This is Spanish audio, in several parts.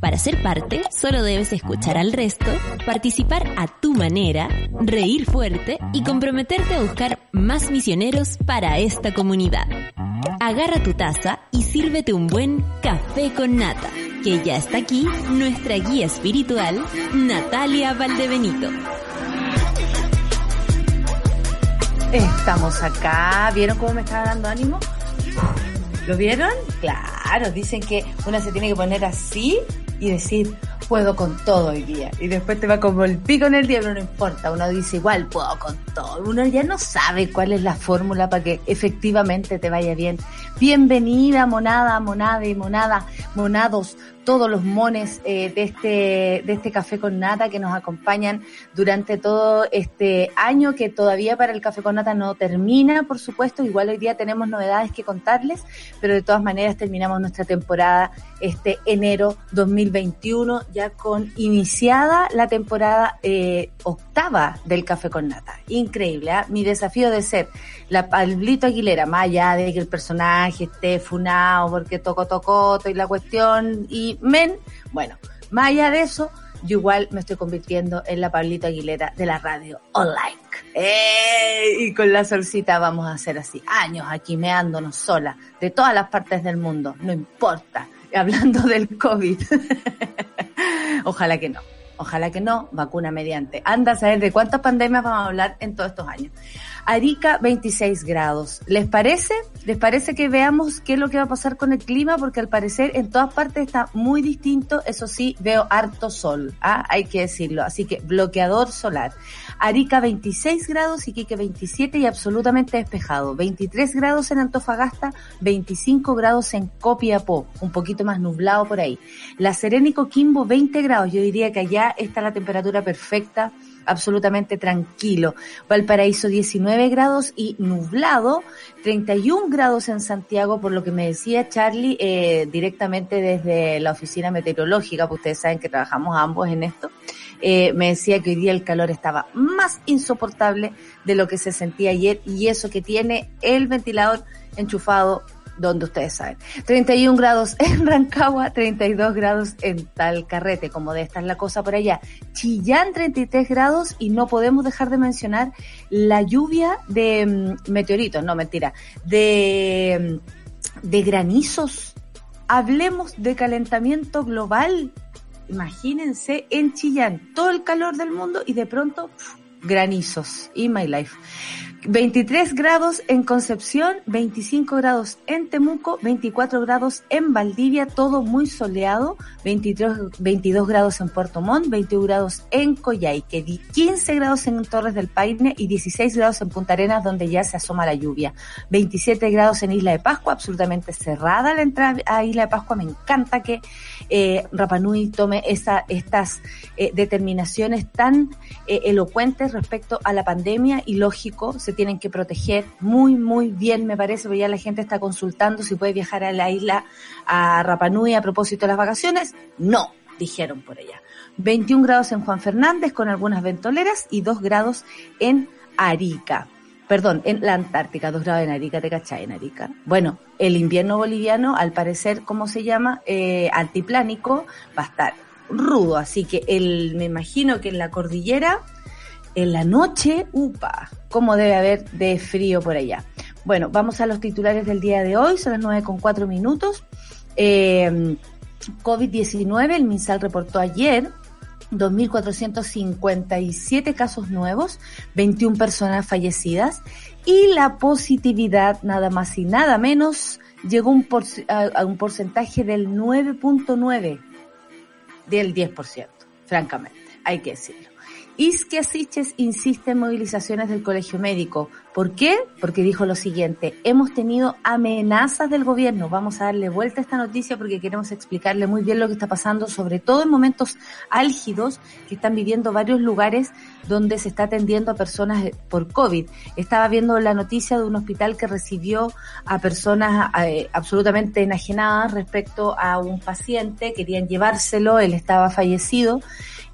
Para ser parte, solo debes escuchar al resto, participar a tu manera, reír fuerte y comprometerte a buscar más misioneros para esta comunidad. Agarra tu taza y sírvete un buen café con nata, que ya está aquí nuestra guía espiritual, Natalia Valdebenito. Estamos acá. ¿Vieron cómo me estaba dando ánimo? ¿Lo vieron? Claro, dicen que uno se tiene que poner así y decir, puedo con todo hoy día. Y después te va como el pico en el diablo, no importa. Uno dice, igual puedo con todo. Uno ya no sabe cuál es la fórmula para que efectivamente te vaya bien. Bienvenida, monada, monada y monada, monados, todos los mones eh, de este de este café con nata que nos acompañan durante todo este año que todavía para el café con nata no termina, por supuesto, igual hoy día tenemos novedades que contarles, pero de todas maneras terminamos nuestra temporada este enero 2021 ya con iniciada la temporada eh, octava del café con nata. Increíble, ¿eh? mi desafío de ser la Pablito Aguilera, más allá de que el personaje esté funado porque tocó tocó y la cuestión y men, bueno, más allá de eso, yo igual me estoy convirtiendo en la Pablito Aguilera de la radio online. ¡Eh! Y con la solcita vamos a hacer así, años aquí meándonos sola, de todas las partes del mundo, no importa, hablando del COVID. Ojalá que no. Ojalá que no, vacuna mediante. Anda a saber de cuántas pandemias vamos a hablar en todos estos años. Arica 26 grados. ¿Les parece? ¿Les parece que veamos qué es lo que va a pasar con el clima? Porque al parecer en todas partes está muy distinto. Eso sí, veo harto sol. ¿ah? Hay que decirlo. Así que bloqueador solar. Arica 26 grados, Iquique 27 y absolutamente despejado. 23 grados en Antofagasta, 25 grados en Copiapó. Un poquito más nublado por ahí. La Serena y Coquimbo 20 grados. Yo diría que allá está la temperatura perfecta absolutamente tranquilo. Valparaíso 19 grados y nublado, 31 grados en Santiago, por lo que me decía Charlie eh, directamente desde la oficina meteorológica, porque ustedes saben que trabajamos ambos en esto. Eh, me decía que hoy día el calor estaba más insoportable de lo que se sentía ayer y eso que tiene el ventilador enchufado donde ustedes saben. 31 grados en Rancagua, 32 grados en Talcarrete, como de esta es la cosa por allá. Chillán 33 grados y no podemos dejar de mencionar la lluvia de mm, meteoritos, no mentira, de, mm, de granizos. Hablemos de calentamiento global. Imagínense en Chillán, todo el calor del mundo y de pronto granizos. In my life. 23 grados en Concepción, 25 grados en Temuco, 24 grados en Valdivia, todo muy soleado, 23, 22 grados en Puerto Montt, 21 grados en Coyhaique, 15 grados en Torres del Paine y 16 grados en Punta Arenas donde ya se asoma la lluvia, 27 grados en Isla de Pascua, absolutamente cerrada la entrada a Isla de Pascua, me encanta que eh, Rapanui tome esa, estas eh, determinaciones tan eh, elocuentes respecto a la pandemia y lógico, se tienen que proteger muy, muy bien, me parece, porque ya la gente está consultando si puede viajar a la isla a Rapanui a propósito de las vacaciones. No, dijeron por allá. 21 grados en Juan Fernández con algunas ventoleras y 2 grados en Arica. Perdón, en la Antártica, 2 grados en Arica, ¿te cachai en Arica? Bueno, el invierno boliviano, al parecer, ¿cómo se llama? Eh, altiplánico, va a estar rudo, así que el, me imagino que en la cordillera en la noche, upa, cómo debe haber de frío por allá. Bueno, vamos a los titulares del día de hoy, son las nueve con cuatro minutos. Eh, COVID-19, el MinSal reportó ayer 2.457 casos nuevos, 21 personas fallecidas y la positividad nada más y nada menos llegó un a, un porcentaje del 9.9 del 10%, francamente, hay que decirlo. Isquia Siches insiste en movilizaciones del colegio médico. ¿Por qué? Porque dijo lo siguiente, hemos tenido amenazas del gobierno. Vamos a darle vuelta a esta noticia porque queremos explicarle muy bien lo que está pasando, sobre todo en momentos álgidos que están viviendo varios lugares donde se está atendiendo a personas por COVID. Estaba viendo la noticia de un hospital que recibió a personas eh, absolutamente enajenadas respecto a un paciente, querían llevárselo, él estaba fallecido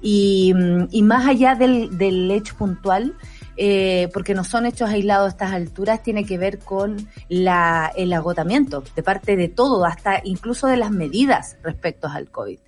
y, más allá del hecho puntual, eh, porque no son hechos aislados a estas alturas, tiene que ver con el agotamiento de parte de todo, hasta incluso de las medidas respecto al COVID.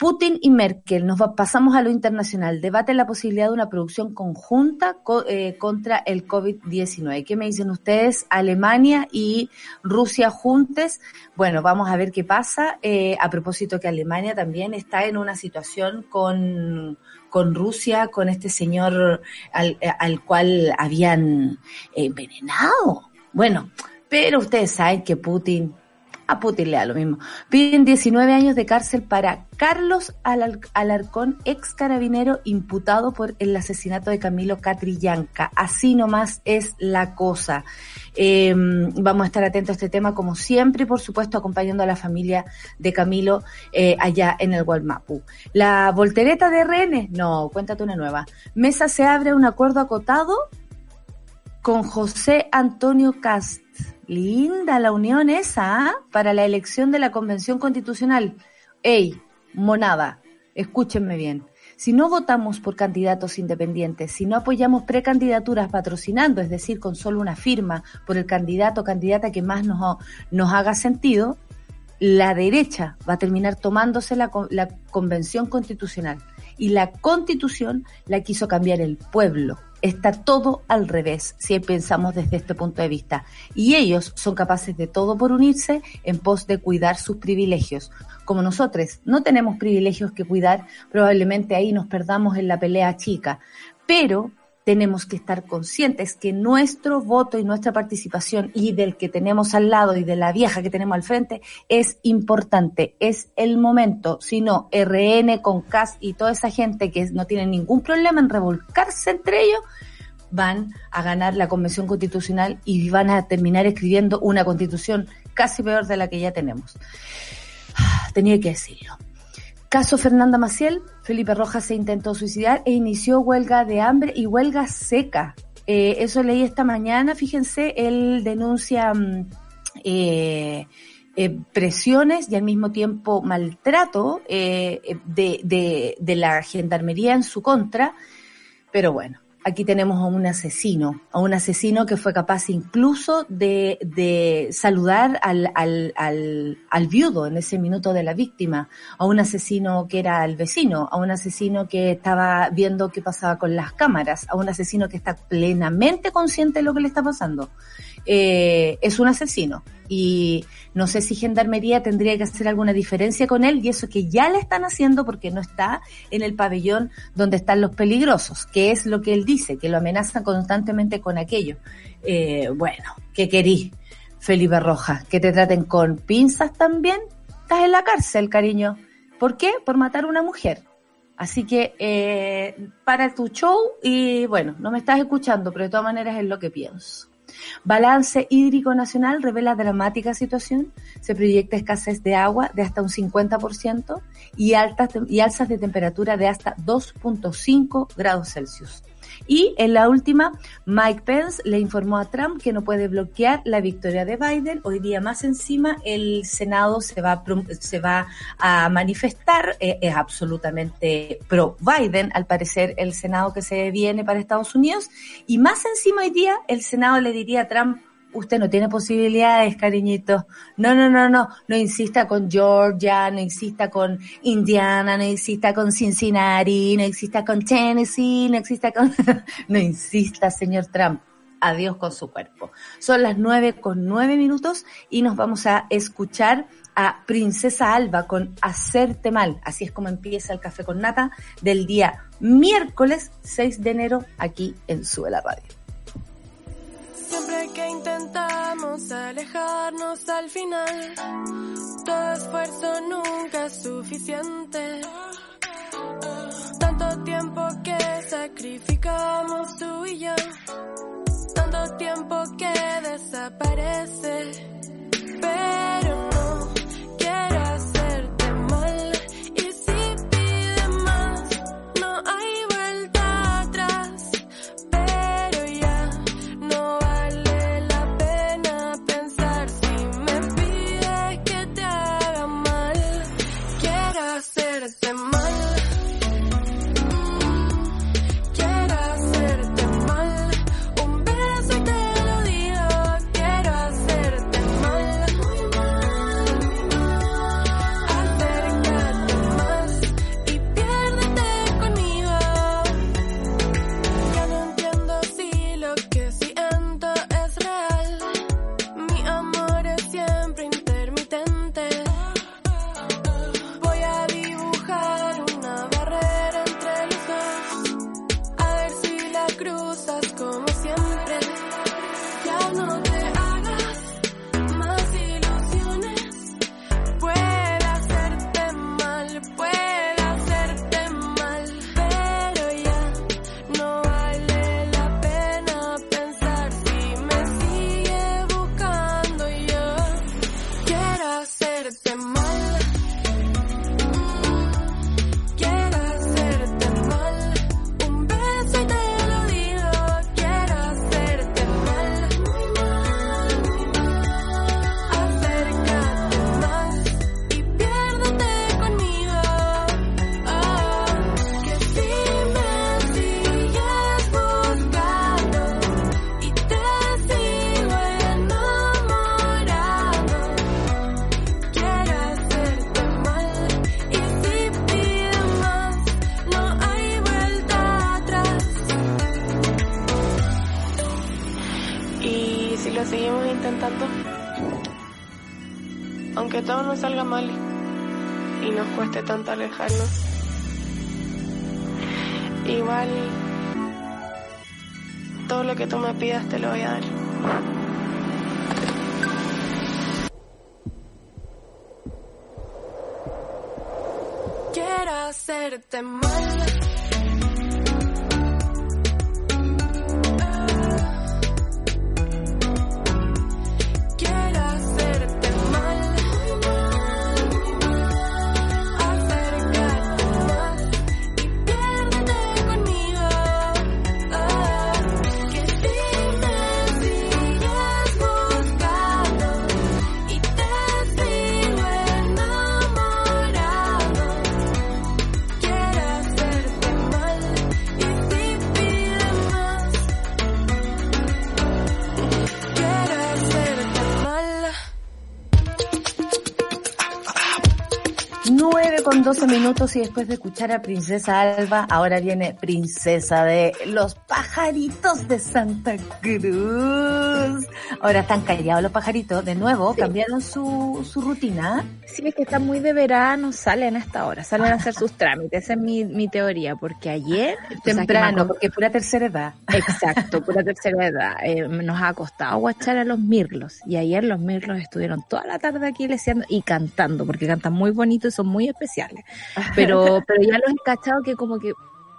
Putin y Merkel, nos pasamos a lo internacional, debaten la posibilidad de una producción conjunta eh, contra el COVID-19. ¿Qué me dicen ustedes? Alemania y Rusia juntes. Bueno, vamos a ver qué pasa. Eh, a propósito que Alemania también está en una situación con, con Rusia, con este señor al, al cual habían envenenado. Bueno, pero ustedes saben que Putin a Putin le da lo mismo. Piden 19 años de cárcel para Carlos Alarcón, ex carabinero imputado por el asesinato de Camilo Catrillanca. Así nomás es la cosa. Em, vamos a estar atentos a este tema como siempre y por supuesto acompañando a la familia de Camilo eh, allá en el Gualmapu. La voltereta de RN, no, cuéntate una nueva. Mesa se abre un acuerdo acotado con José Antonio Cast Linda la unión esa, ¿ah? Para la elección de la Convención Constitucional. Ey, monada, escúchenme bien. Si no votamos por candidatos independientes, si no apoyamos precandidaturas patrocinando, es decir, con solo una firma por el candidato o candidata que más nos, nos haga sentido, la derecha va a terminar tomándose la, la convención constitucional. Y la constitución la quiso cambiar el pueblo está todo al revés si pensamos desde este punto de vista. Y ellos son capaces de todo por unirse en pos de cuidar sus privilegios. Como nosotros no tenemos privilegios que cuidar, probablemente ahí nos perdamos en la pelea chica. Pero tenemos que estar conscientes que nuestro voto y nuestra participación y del que tenemos al lado y de la vieja que tenemos al frente es importante, es el momento, si no, RN con CAS y toda esa gente que no tiene ningún problema en revolcarse entre ellos, van a ganar la convención constitucional y van a terminar escribiendo una constitución casi peor de la que ya tenemos. Tenía que decirlo. Caso Fernanda Maciel, Felipe Rojas se intentó suicidar e inició huelga de hambre y huelga seca. Eh, eso leí esta mañana, fíjense, él denuncia mm, eh, eh, presiones y al mismo tiempo maltrato de, de, de la gendarmería en su contra, pero bueno, aquí tenemos a un asesino, a un asesino que fue capaz incluso de, de saludar al, al, viudo en ese minuto de la víctima, a un asesino que era el vecino, a un asesino que estaba viendo qué pasaba con las cámaras, a un asesino que está plenamente consciente de lo que le está pasando. Eh, es un asesino y no sé si Gendarmería tendría que hacer alguna diferencia con él y eso que ya le están haciendo porque no está en el pabellón donde están los peligrosos, que es lo que él dice, que lo amenazan constantemente con aquello. Eh, bueno, ¿qué querí, Felipe Rojas? ¿Que te traten con pinzas también? Estás en la cárcel, cariño. ¿Por qué? Por matar a una mujer. Así que eh, para tu show y bueno, no me estás escuchando, pero de todas maneras es lo que pienso. Balance hídrico nacional revela dramática situación. Se proyecta escasez de agua de hasta un 50% y, altas, y alzas de temperatura de hasta 2.5 grados Celsius. Y en la última, Mike Pence le informó a Trump que no puede bloquear la victoria de Biden. Hoy día más encima el Senado se va, se va a manifestar, eh, es absolutamente pro Biden, al parecer el Senado que se viene para Estados Unidos. Y más encima hoy día el Senado le diría a Trump, usted no tiene posibilidades, cariñito. No, no, no, no, no insista con Georgia, no insista con Indiana, no insista con Cincinnati, no insista con Tennessee, no insista con... no insista, señor Trump. Adiós con su cuerpo. Son las nueve con nueve minutos y nos vamos a escuchar a Princesa Alba con Hacerte Mal. Así es como empieza el café con nata del día miércoles 6 de enero aquí en Suela Radio. Siempre que intentamos alejarnos al final, todo esfuerzo nunca es suficiente. Tanto tiempo que sacrificamos tú y yo tanto tiempo que desaparece. Pero 12 minutos y después de escuchar a Princesa Alba, ahora viene Princesa de los pajaritos de Santa Cruz. Ahora están callados los pajaritos, de nuevo, cambiaron su, su rutina. Sí, es que están muy de verano, salen a esta hora, salen a hacer sus trámites. Esa es mi, mi teoría, porque ayer... Temprano, porque pura tercera edad. Exacto, pura tercera edad. Eh, nos ha costado guachar a los mirlos. Y ayer los mirlos estuvieron toda la tarde aquí leseando y cantando, porque cantan muy bonito y son muy especiales. Pero, pero ya los he cachado que como que,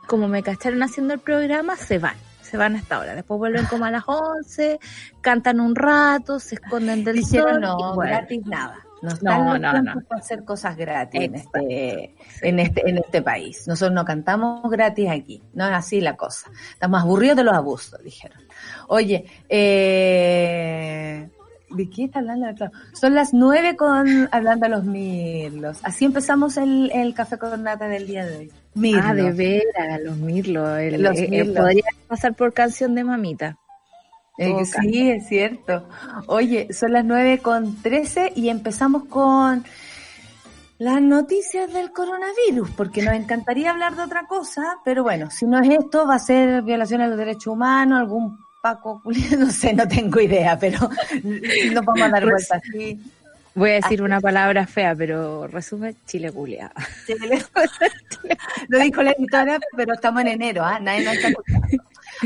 como me cacharon haciendo el programa, se van. Se van a esta hora. Después vuelven como a las 11, cantan un rato, se esconden del Dijeron sol. no, vuelven. gratis nada. No están No, no, no. para hacer cosas gratis en este, en este, en este país. Nosotros no cantamos gratis aquí. No es así la cosa. Estamos aburridos de los abusos, dijeron. Oye, eh, ¿de qué está hablando? Claro, Son las nueve con hablando a los mirlos. Así empezamos el, el café con nata del día de hoy. Mirlos. Ah, de veras, los mirlos. El- Los eh, eh, mirlos. podría pasar por canción de mamita. Eh, sí, es cierto. Oye, son las nueve con trece y empezamos con las noticias del coronavirus, porque nos encantaría hablar de otra cosa, pero bueno, si no es esto, va a ser violación a los derechos humanos, algún Paco, no sé, no tengo idea, pero no a dar Pues- vueltas. Voy a decir una palabra fea, pero resume Chile culia. Lo dijo la editora, pero estamos en enero, ¿ah? Nadie nos está escuchando.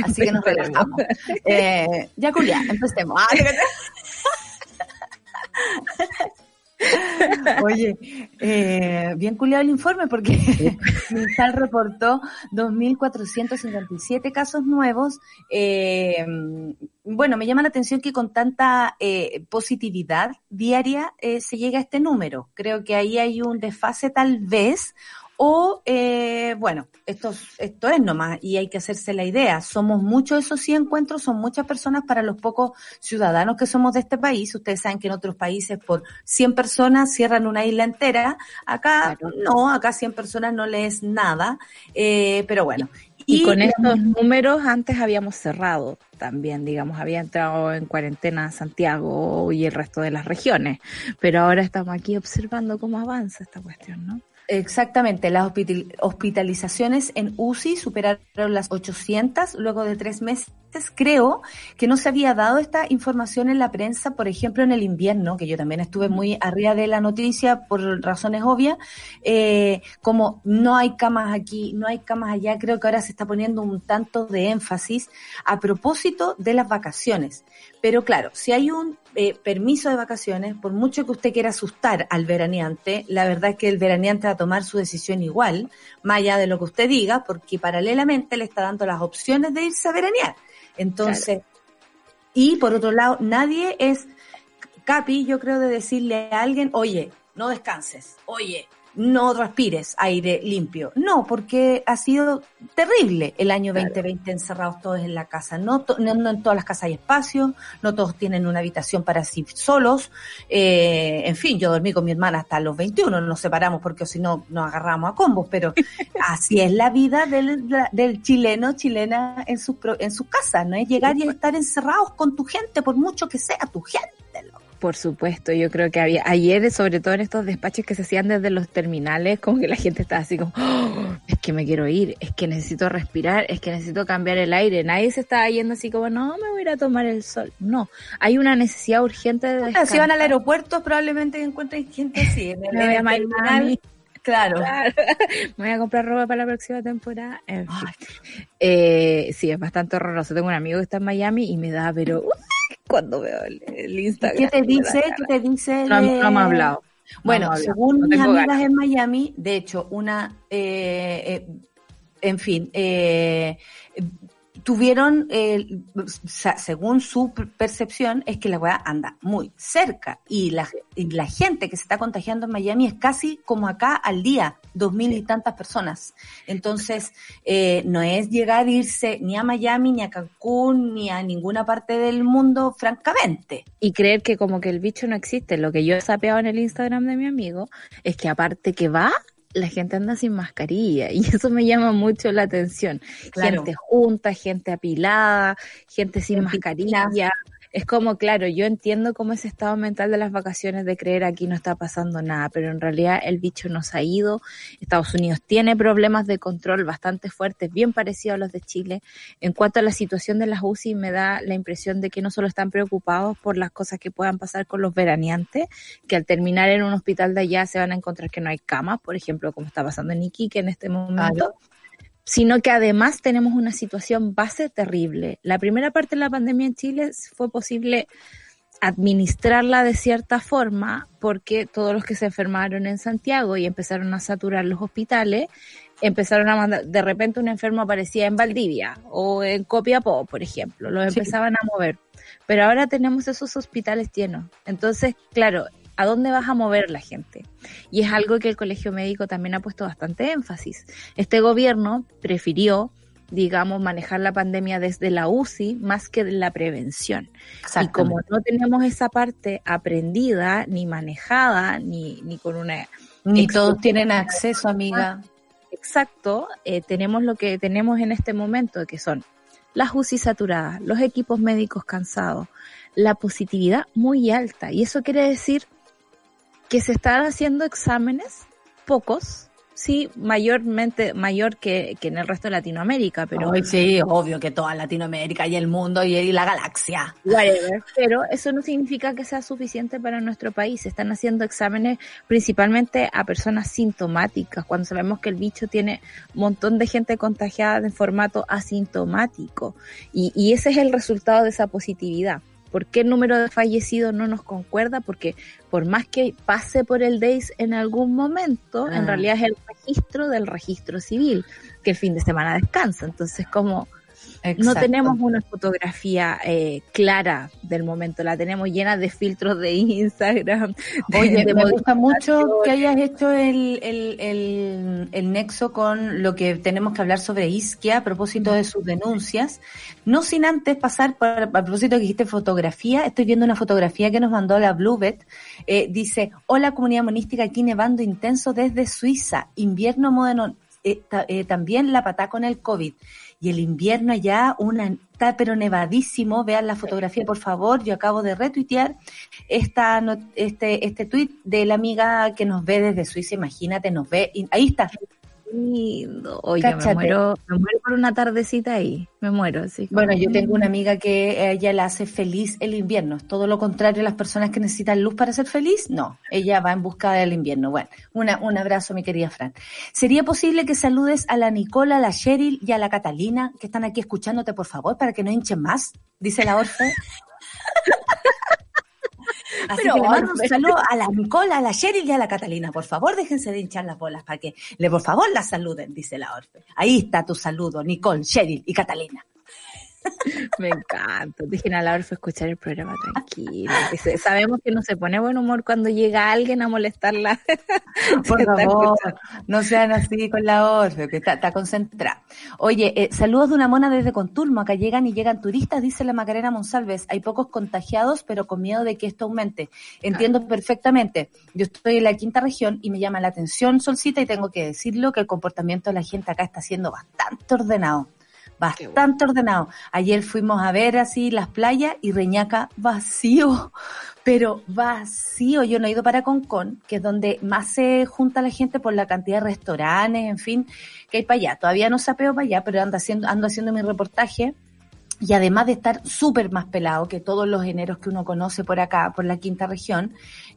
Así que nos relajamos. Eh, ya, Julia, empecemos. Oye, eh, bien culiado el informe porque Minsal reportó 2.457 casos nuevos. Eh, bueno, me llama la atención que con tanta eh, positividad diaria se llega a este número. Creo que ahí hay un desfase tal vez o, eh, bueno, esto, esto es nomás y hay que hacerse la idea. Somos muchos esos sí encuentros, son muchas personas para los pocos ciudadanos que somos de este país. Ustedes saben que en otros países por 100 personas cierran una isla entera. Acá no, acá 100 personas no le es nada. Eh, pero bueno. Y, con estos números antes habíamos cerrado también, digamos, había entrado en cuarentena Santiago y el resto de las regiones, pero ahora estamos aquí observando cómo avanza esta cuestión, ¿no? Exactamente, las hospital- hospitalizaciones en UCI superaron las 800 luego de tres meses. Creo que no se había dado esta información en la prensa, por ejemplo, en el invierno, que yo también estuve muy arriba de la noticia por razones obvias, eh, como no hay camas aquí, no hay camas allá, creo que ahora se está poniendo un tanto de énfasis a propósito de las vacaciones. Pero claro, si hay un eh, permiso de vacaciones, por mucho que usted quiera asustar al veraneante, la verdad es que el veraneante va a tomar su decisión igual, más allá de lo que usted diga, porque paralelamente le está dando las opciones de irse a veranear. Entonces, y por otro lado, nadie es capi, yo creo, de decirle a alguien, oye, no descanses, oye, no respires aire limpio. No, porque ha sido terrible el año 2020 encerrados todos en la casa. No, to- no, no en todas las casas hay espacio, no todos tienen una habitación para sí solos. Eh, en fin, yo dormí con mi hermana hasta los 21, nos separamos porque si no nos agarramos a combos, pero así es la vida del, del chileno, chilena en su, en su casa, no es llegar y estar encerrados con tu gente, por mucho que sea tu gente. Por supuesto, yo creo que había ayer, sobre todo en estos despachos que se hacían desde los terminales, como que la gente estaba así como, "Oh, es que me quiero ir, es que necesito respirar, es que necesito cambiar el aire. Nadie se estaba yendo así como, no, me voy a ir a tomar el sol. No, hay una necesidad urgente de descansar. Si van al aeropuerto probablemente encuentren gente así. En el, terminal, Claro. Claro. Me voy a comprar ropa para la próxima temporada. En fin. Eh, sí, es bastante horroroso. Tengo un amigo que está en Miami y me da, pero cuando veo el, el Instagram. ¿Qué te dice? ¿Qué te dice? No, no me ha hablado. Bueno, No según No mis amigas ganas. en Miami, de hecho, una, eh, eh, en fin, eh, tuvieron, eh, según su per- percepción, es que la weá anda muy cerca y la, y la gente que se está contagiando en Miami es casi como acá al día, dos mil y tantas personas. Entonces, eh, no es llegar a irse ni a Miami, ni a Cancún, ni a ninguna parte del mundo, francamente. y creer que como que el bicho no existe. Lo que yo he sapeado en el Instagram de mi amigo es que aparte que va, la gente anda sin mascarilla y eso me llama mucho la atención. Claro. Gente junta, gente apilada, gente sin mascarilla. Es como, claro, yo entiendo cómo ese estado mental de las vacaciones de creer aquí no está pasando nada, pero en realidad el bicho nos ha ido. Estados Unidos tiene problemas de control bastante fuertes, bien parecidos a los de Chile. En cuanto a la situación de las UCI, me da la impresión de que no solo están preocupados por las cosas que puedan pasar con los veraneantes, que al terminar en un hospital de allá se van a encontrar que no hay camas, por ejemplo, como está pasando en Iquique en este momento, sino que además tenemos una situación base terrible. La primera parte de la pandemia en Chile fue posible administrarla de cierta forma porque todos los que se enfermaron en Santiago y empezaron a saturar los hospitales, empezaron a mandar, de repente un enfermo aparecía en Valdivia o en Copiapó, por ejemplo, los Sí. empezaban a mover. Pero ahora tenemos esos hospitales llenos. Entonces, claro, ¿a dónde vas a mover la gente? Y es algo que el Colegio Médico también ha puesto bastante énfasis. Este gobierno prefirió digamos, manejar la pandemia desde la UCI más que la prevención. Y como no tenemos esa parte aprendida, ni manejada, ni, ni con una... Ni todos tienen acceso, amiga. Exacto, eh, tenemos lo que tenemos en este momento, que son las UCI saturadas, los equipos médicos cansados, la positividad muy alta. Y eso quiere decir que se están haciendo exámenes, pocos, sí, mayormente, mayor que, que en el resto de Latinoamérica, pero... Ay, sí, obvio que toda Latinoamérica y el mundo y, y la galaxia. Whatever. Pero eso no significa que sea suficiente para nuestro país. Se están haciendo exámenes principalmente a personas sintomáticas, cuando sabemos que el bicho tiene un montón de gente contagiada en formato asintomático. Y, y ese es el resultado de esa positividad ¿Por qué el número de fallecidos no nos concuerda? Porque por más que pase por el DEIS en algún momento, Ah. en realidad es el registro del registro civil, que el fin de semana descansa. Entonces, como no tenemos una fotografía eh, clara del momento, la tenemos llena de filtros de Instagram. de- Oye, de me gusta mucho que hayas hecho el, el, el, el nexo con lo que tenemos que hablar sobre Isquia a propósito de sus denuncias. No sin antes pasar por, a propósito que dijiste fotografía, estoy viendo una fotografía que nos mandó la Bluebet. Eh, dice, hola comunidad monística, aquí nevando intenso desde Suiza, invierno moderno, eh, ta- eh, también la patá con el COVID. Y el invierno allá, una, está pero nevadísimo. Vean la fotografía, por favor. Yo acabo de retuitear esta, este, este tweet de la amiga que nos ve desde Suiza. Imagínate, nos ve. ahí está. Lindo. Oye, Cáchate. me muero, me muero por una tardecita ahí. Me muero, así. Bueno, yo tengo una amiga que ella la hace feliz el invierno. Es todo lo contrario a las personas que necesitan luz para ser feliz. No, ella va en busca del invierno. Bueno, una, un abrazo, mi querida Fran. ¿Sería posible que saludes a la Nicola, a la Cheryl y a la Catalina que están aquí escuchándote, por favor, para que no hinchen más? Dice la Orfe. Así Pero, que le mando un saludo a la Nicola, a la Cheryl y a la Catalina. Por favor, déjense de hinchar las bolas para que, le, por favor, la saluden, dice la Orfe. Ahí está tu saludo, Nicole, Cheryl y Catalina. Me encanta. Dejen a la Orfe escuchar el programa tranquilo. que sabemos que no se pone buen humor cuando llega alguien a molestarla. Por favor, no sean así con la Orfe, que está, está concentrada. Oye, eh, saludos de una mona desde Contulmo. Acá llegan y llegan turistas, dice la Macarena Monsalves. Hay pocos contagiados, pero con miedo de que esto aumente. Entiendo perfectamente. Yo estoy en la quinta región y me llama la atención, Solcita, y tengo que decirlo que el comportamiento de la gente acá está siendo bastante ordenado. Bastante ordenado. Ayer fuimos a ver así las playas y Reñaca vacío pero vacío. Yo no he ido para Concón, que es donde más se junta la gente por la cantidad de restaurantes, en fin, que hay para allá. Todavía no sapeo para allá, pero ando haciendo, ando haciendo mi reportaje. Y además de estar súper más pelado que todos los eneros que uno conoce por acá, por la quinta región,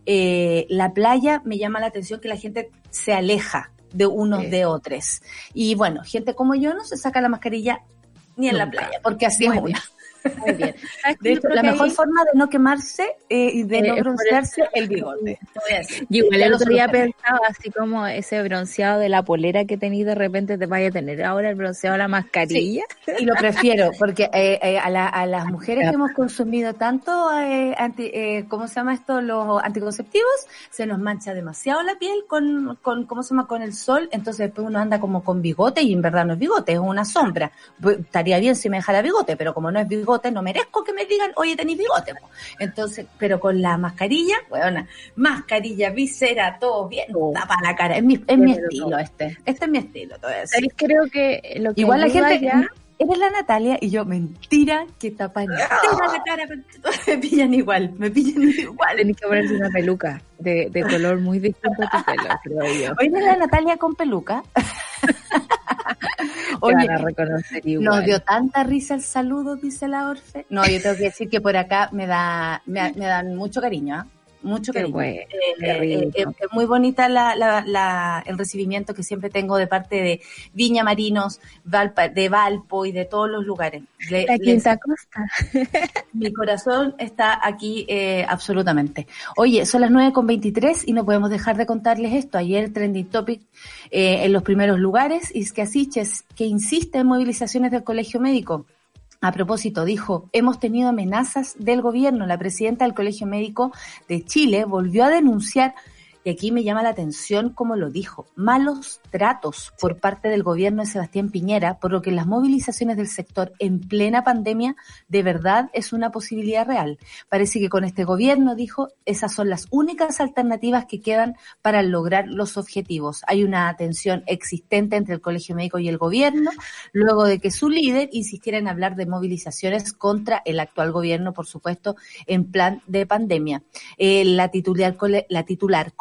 eh, la playa me llama la atención que la gente se aleja de unos Sí. de otros. Y bueno, gente como yo no se saca la mascarilla ni en la playa, porque así Muy es bien. una. Muy bien. Hecho, la mejor forma de no quemarse eh, y de Eh, no broncearse el bigote. Te voy a decir. Yo igual el otro día pensaba así como ese bronceado de la polera que tenéis de repente te vaya a tener ahora el bronceado de la mascarilla. Y lo prefiero, porque eh, eh, a, la- a las mujeres que hemos consumido tanto, anti, ¿cómo se llama esto? Los anticonceptivos, se nos mancha demasiado la piel con, con, ¿cómo se llama? Con el sol, entonces después uno anda como con bigote y en verdad no es bigote, es una sombra. Estaría bien si me dejara bigote, pero como no es bigote, no merezco que me digan, oye, tenéis bigote. po. Entonces, pero con la mascarilla, bueno, mascarilla, visera, todo bien, Oh. tapa la cara. Es mi, es mi estilo no. este. Este es mi estilo, decir. ¿Sabes? Creo que lo que Igual la gente, ya- eres la Natalia y yo, mentira, que tapa entera la cara, me pillan igual, me pillan igual. tenés que ponerse una peluca de, de color muy distinto a tu pelo, creo yo. Hoy eres la Natalia con peluca. Van Oye, a reconocer igual. nos dio tanta risa el saludo, dice la Orfe. No, yo tengo que decir que por acá me da, me, me dan mucho cariño, ¿ah? Mucho cariño. bueno, Eh, eh, eh, muy bonita la, la, la- el recibimiento que siempre tengo de parte de Viña Marinos, Valpa- de Valpo y de todos los lugares. Le- La les- Quinta Costa. Mi corazón está aquí eh, absolutamente. Oye, son las 9 con 23 y no podemos dejar de contarles esto. Ayer Trending Topic en los primeros lugares y es que Asiches, que insiste en movilizaciones del Colegio Médico. A propósito, dijo, hemos tenido amenazas del gobierno. La presidenta del Colegio Médico de Chile volvió a denunciar, y aquí me llama la atención como lo dijo, malos tratos por parte del gobierno de Sebastián Piñera, por lo que las movilizaciones del sector en plena pandemia de verdad es una posibilidad real. Parece que con este gobierno, dijo, esas son las únicas alternativas que quedan para lograr los objetivos. Hay una tensión existente entre el Colegio Médico y el gobierno, luego de que su líder insistiera en hablar de movilizaciones contra el actual gobierno, por supuesto, en plan de pandemia. Eh, la, titular, la titular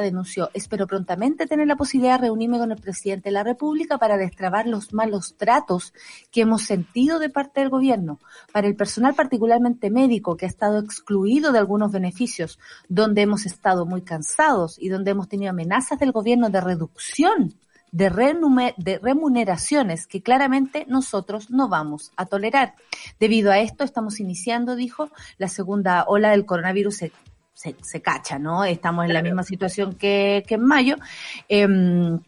denunció, espero prontamente tener la posibilidad de reunirme con el presidente de la República para destrabar los malos tratos que hemos sentido de parte del gobierno. Para el personal particularmente médico que ha estado excluido de algunos beneficios, donde hemos estado muy cansados y donde hemos tenido amenazas del gobierno de reducción de remuneraciones que claramente nosotros no vamos a tolerar. Debido a esto, estamos iniciando, dijo, la segunda ola del coronavirus se, se, cacha, ¿no? Estamos en la misma situación que, que en mayo. Em,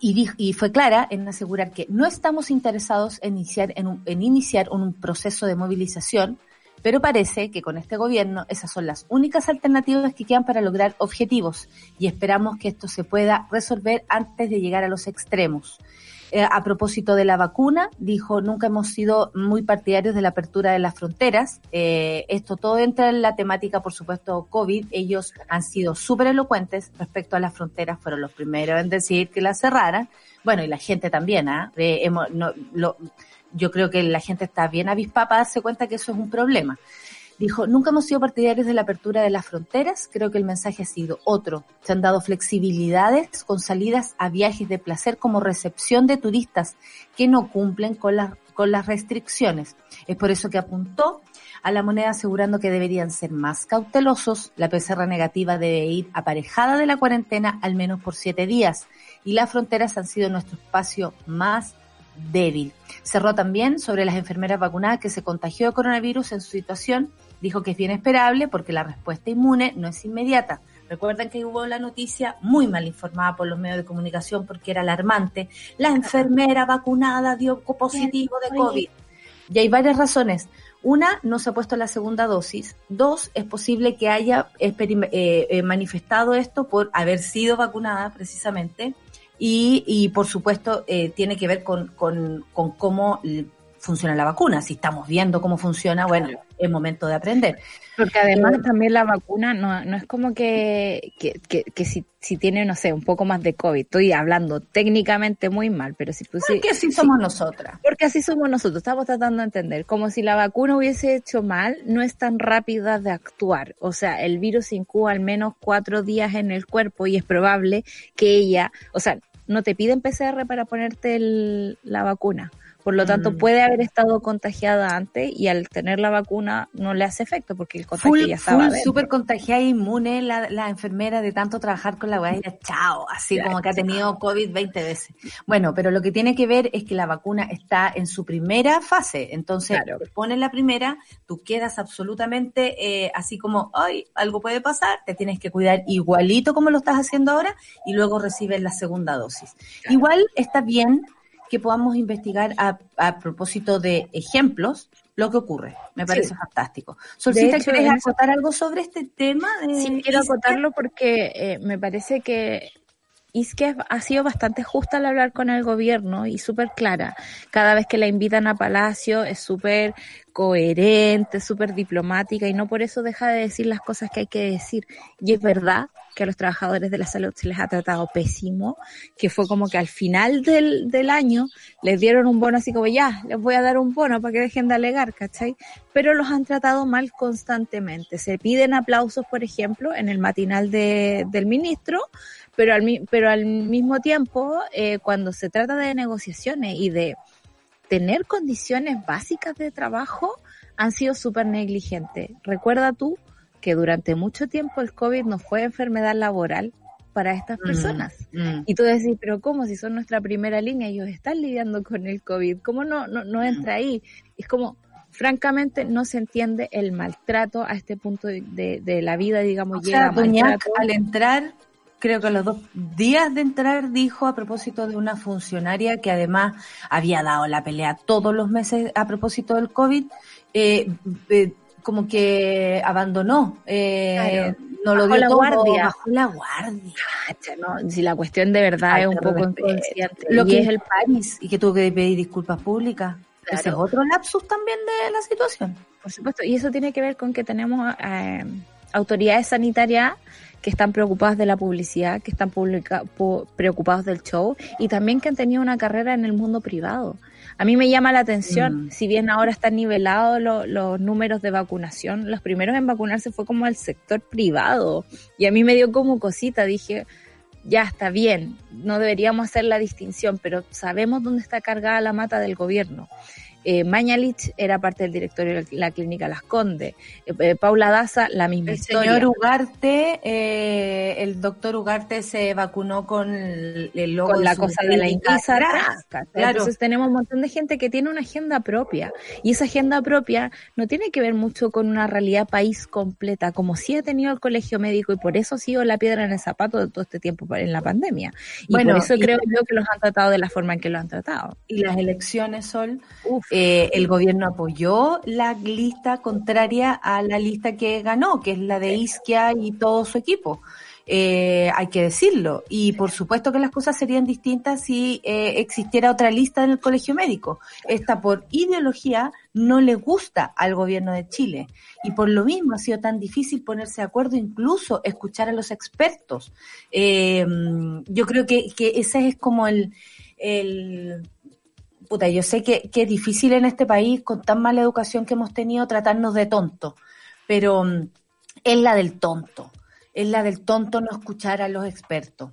y, dijo- y fue clara en asegurar que no estamos interesados en iniciar, en, un- en iniciar un proceso de movilización, pero parece que con este gobierno esas son las únicas alternativas que quedan para lograr objetivos y esperamos que esto se pueda resolver antes de llegar a los extremos. Eh, a propósito de la vacuna, dijo, nunca hemos sido muy partidarios de la apertura de las fronteras. Eh, esto todo entra en la temática, por supuesto, COVID. Ellos han sido súper elocuentes respecto a las fronteras, fueron los primeros en decir que las cerraran. Bueno, y la gente también, ¿ah? Eh, no, yo creo que la gente está bien avispada para darse cuenta que eso es un problema. Dijo, nunca hemos sido partidarios de la apertura de las fronteras, creo que el mensaje ha sido otro. Se han dado flexibilidades con salidas a viajes de placer como recepción de turistas que no cumplen con las, con las restricciones. Es por eso que apuntó a la moneda asegurando que deberían ser más cautelosos. La PCR negativa debe ir aparejada de la cuarentena al menos por siete días y las fronteras han sido nuestro espacio más débil. Cerró también sobre las enfermeras vacunadas que se contagió de coronavirus en su situación. Dijo que es bien esperable porque la respuesta inmune no es inmediata. Recuerden que hubo la noticia muy mal informada por los medios de comunicación porque era alarmante. La enfermera vacunada dio positivo de COVID. Y hay varias razones. Una, no se ha puesto la segunda dosis. Dos, es posible que haya eh, eh, manifestado esto por haber sido vacunada precisamente. Y, y por supuesto, eh, tiene que ver con, con, con cómo funciona la vacuna. Si estamos viendo cómo funciona, bueno, es momento de aprender. Porque además también la vacuna no, no es como que, que, que, que si, si tiene, no sé, un poco más de COVID. Estoy hablando técnicamente muy mal, pero si tú Porque así somos nosotras. Porque así somos nosotros, estamos tratando de entender, como si la vacuna hubiese hecho mal, no es tan rápida de actuar. O sea, el virus incuba al menos cuatro días en el cuerpo y es probable que ella, o sea, no te piden PCR para ponerte el- la vacuna. Por lo tanto, Mm. puede haber estado contagiada antes y al tener la vacuna no le hace efecto porque el contagio Full, ya estaba full, súper contagiada e inmune la, la enfermera de tanto trabajar con la weá, ya chao, así Ya, como que ha tenido COVID 20 veces. Bueno, pero lo que tiene que ver es que la vacuna está en su primera fase, entonces Claro. te pones la primera, tú quedas absolutamente eh, así como, ay, algo puede pasar, te tienes que cuidar igualito como lo estás haciendo ahora y luego recibes la segunda dosis. Igual está bien que podamos investigar a, a propósito de ejemplos lo que ocurre. Me parece Sí. fantástico. Solcita, hecho, ¿quieres acotar algo sobre este tema? de Sí, quiero acotarlo porque eh, me parece que Isque ha sido bastante justa al hablar con el gobierno y súper clara. Cada vez que la invitan a Palacio es súper coherente, súper diplomática y no por eso deja de decir las cosas que hay que decir. Y es verdad que a los trabajadores de la salud se les ha tratado pésimo, que fue como que al final del, del año les dieron un bono así como ya, les voy a dar un bono para que dejen de alegar, ¿cachai? Pero los han tratado mal constantemente. Se piden aplausos, por ejemplo, en el matinal de, del ministro, pero al, pero al mismo tiempo, eh, cuando se trata de negociaciones y de tener condiciones básicas de trabajo, han sido súper negligentes. Recuerda tú que durante mucho tiempo el COVID no fue enfermedad laboral para estas Mm, personas. mm. Y tú decís, pero ¿cómo? Si son nuestra primera línea, ellos están lidiando con el COVID, ¿cómo no, no, no entra ahí? Es como, francamente, no se entiende el maltrato a este punto de, la vida, digamos, O llega sea, maltrato. al entrar, creo que a los dos días de entrar, dijo a propósito de una funcionaria que además había dado la pelea todos los meses a propósito del COVID, eh, eh, como que abandonó, eh, Claro. no lo dio la todo, guardia. bajó la guardia. Si la cuestión de verdad Ay, es un poco inconsciente. Lo y que es el país y que tuvo que pedir disculpas públicas. Claro. Ese es otro lapsus también de la situación. Por supuesto, y eso tiene que ver con que tenemos eh, autoridades sanitarias que están preocupadas de la publicidad, que están publica- pu- preocupados del show y también que han tenido una carrera en el mundo privado. A mí me llama la atención, Mm. si bien ahora están nivelados lo- los números de vacunación, los primeros en vacunarse fue como el sector privado y a mí me dio como cosita, dije, ya está bien, no deberíamos hacer la distinción, pero sabemos dónde está cargada la mata del gobierno. Eh, Mañalich era parte del directorio de la clínica Las Condes. Eh, eh, Paula Daza, la misma El historia. señor Ugarte, eh, el doctor Ugarte se vacunó con el, el logo con la su cosa de la ¿cachai? Claro. Entonces tenemos un montón de gente que tiene una agenda propia y esa agenda propia no tiene que ver mucho con una realidad país completa, como sí ha tenido el colegio médico y por eso ha sido la piedra en el zapato de todo este tiempo en la pandemia. Y Bueno, por eso creo yo que los han tratado de la forma en que lo han tratado. Y las elecciones, Sol, Uf. Eh, el gobierno apoyó la lista contraria a la lista que ganó, que es la de Isquia y todo su equipo. Eh, hay que decirlo. Y por supuesto que las cosas serían distintas si eh, existiera otra lista en el colegio médico. Esta por ideología no le gusta al gobierno de Chile. Y por lo mismo ha sido tan difícil ponerse de acuerdo, incluso escuchar a los expertos. Eh, yo creo que, que ese es como el, el puta, yo sé que, que es difícil en este país, con tan mala educación que hemos tenido, tratarnos de tontos, pero mm, es la del tonto, es la del tonto no escuchar a los expertos.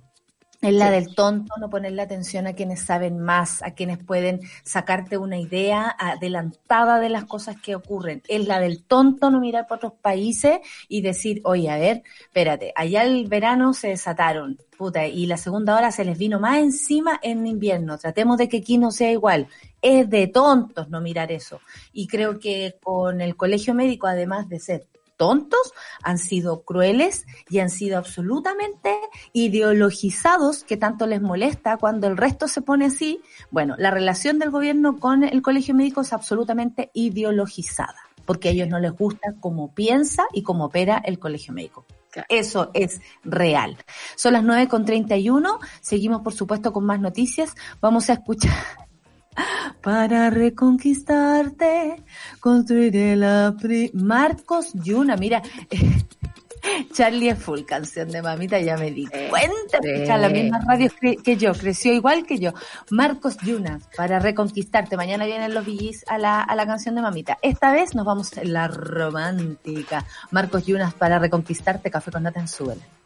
Es la del tonto no ponerle atención a quienes saben más, a quienes pueden sacarte una idea adelantada de las cosas que ocurren. Es la del tonto no mirar para otros países y decir, oye, a ver, espérate, allá el verano se desataron, puta, y la segunda hora se les vino más encima en invierno. Tratemos de que aquí no sea igual. Es de tontos no mirar eso. Y creo que con el colegio médico, además de ser tontos, han sido crueles y han sido absolutamente ideologizados, que tanto les molesta cuando el resto se pone así. Bueno, la relación del gobierno con el colegio médico es absolutamente ideologizada, porque a ellos no les gusta cómo piensa y cómo opera el colegio médico. Claro. Eso es real. Son las 9 con 31. Seguimos, por supuesto, con más noticias. Vamos a escuchar. Para reconquistarte, construiré la pri... Marcos Yuna, mira, Charlie es full canción de mamita, ya me di cuenta, sí. la misma radio que, que yo, creció igual que yo. Marcos Yuna, para reconquistarte. Mañana vienen los VGs a la, a la canción de mamita. Esta vez nos vamos en la romántica. Marcos Yunas, para reconquistarte, café con nata en. Para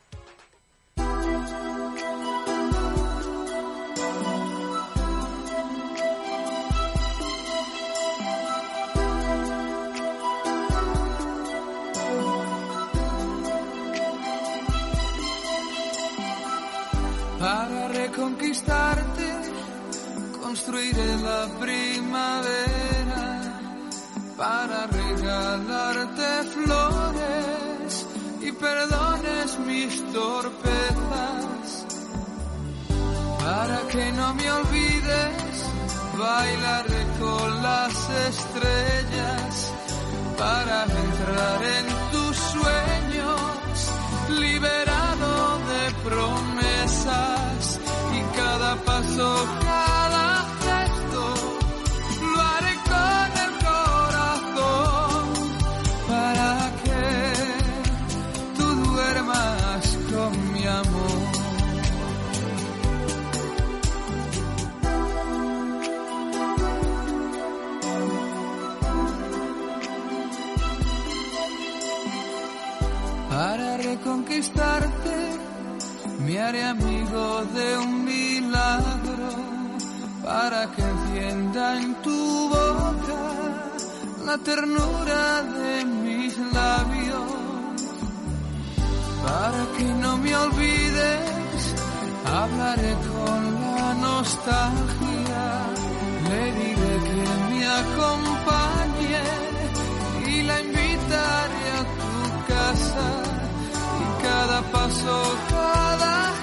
construiré la primavera. Para regalarte flores y perdones mis torpezas. Para que no me olvides, bailaré con las estrellas. Para entrar en tus sueños, liberado de promesas y cada paso, reconquistarte, me haré amigo de un milagro para que encienda en tu boca la ternura de mis labios. Para que no me olvides, hablaré con la nostalgia, le diré que me acompañe y la invitaré a tu casa cada paso, cada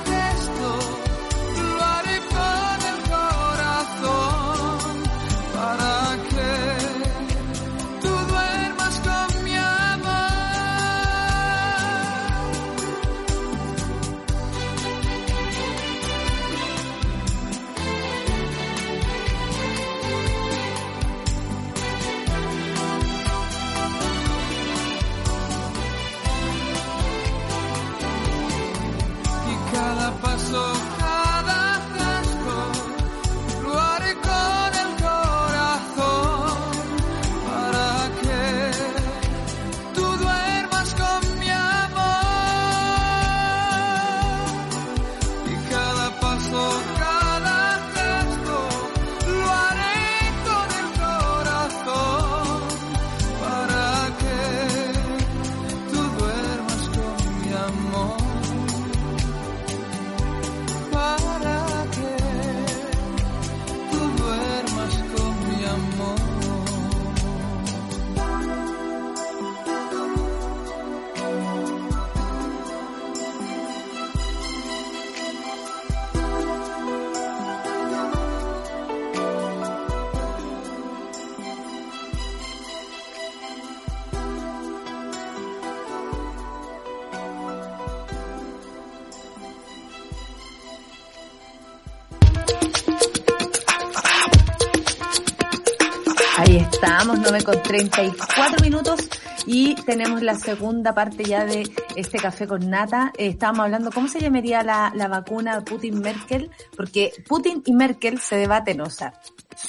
estamos, 9 con 34 minutos y tenemos la segunda parte ya de este café con nata. Eh, estábamos hablando cómo se llamaría la, la vacuna Putin-Merkel, porque Putin y Merkel se debaten, o sea,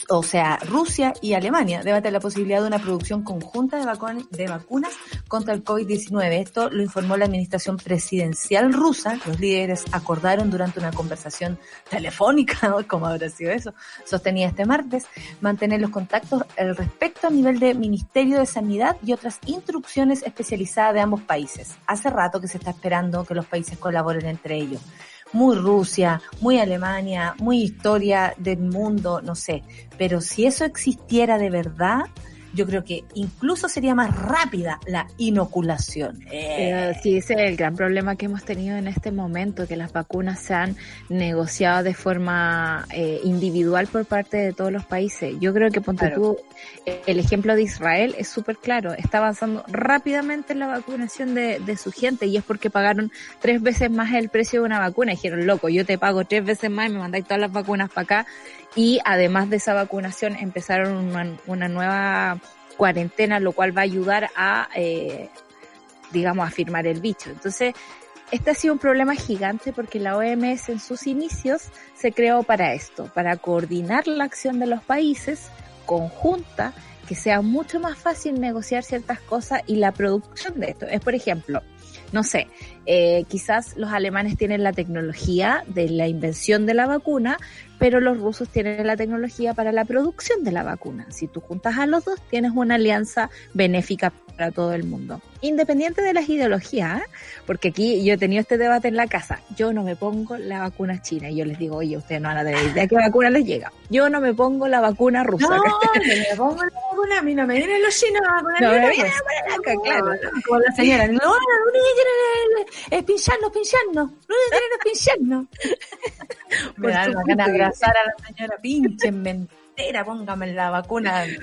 o sea, Rusia y Alemania debaten la posibilidad de una producción conjunta de, vacunas, de vacunas contra el COVID-19. Esto lo informó la administración presidencial rusa. Los líderes acordaron durante una conversación telefónica, como habrá sido eso, sostenía este martes, mantener los contactos al respecto a nivel de Ministerio de Sanidad y otras instrucciones especializadas de ambos países. Hace rato que se está esperando que los países colaboren entre ellos muy Rusia, muy Alemania, muy historia del mundo, no sé. Pero si eso existiera de verdad, yo creo que incluso sería más rápida la inoculación. Eh, sí, ese es el gran problema que hemos tenido en este momento, que las vacunas se han negociado de forma eh, individual por parte de todos los países. Yo creo que ponte Claro. tú, el ejemplo de Israel es súper claro, está avanzando rápidamente en la vacunación de, de su gente y es porque pagaron tres veces más el precio de una vacuna. Dijeron, loco, yo te pago tres veces más y me mandáis todas las vacunas para acá. Y además de esa vacunación empezaron una, nueva cuarentena, lo cual va a ayudar a, eh, digamos, a firmar el bicho. Entonces, este ha sido un problema gigante porque la OMS en sus inicios se creó para esto, para coordinar la acción de los países conjunta, que sea mucho más fácil negociar ciertas cosas y la producción de esto. Es, por ejemplo, no sé, eh, quizás los alemanes tienen la tecnología de la invención de la vacuna, pero los rusos tienen la tecnología para la producción de la vacuna. Si tú juntas a los dos, tienes una alianza benéfica para todo el mundo. Independiente de las ideologías, ¿eh? porque aquí yo he tenido este debate en la casa. Yo no me pongo la vacuna china y yo les digo, oye, ustedes no van a tener idea qué vacuna les llega. Yo no me pongo la vacuna rusa. No, me pongo la vacuna, a mí no me vienen los chinos a vacunar No ni me una vienen vez. a poner acá, claro. Como la señora, no, lo único que quieren es, es pincharnos, pincharnos. Lo único que quieren es pincharnos. me Por da supuesto ganas de abrazar a la señora, pinchenme entera, póngame la vacuna.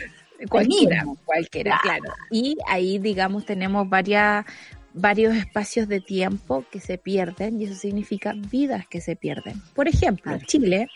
Cualquiera, cualquiera, Claro. Y ahí, digamos, tenemos varias, varios espacios de tiempo que se pierden y eso significa vidas que se pierden. Por ejemplo, Claro. Chile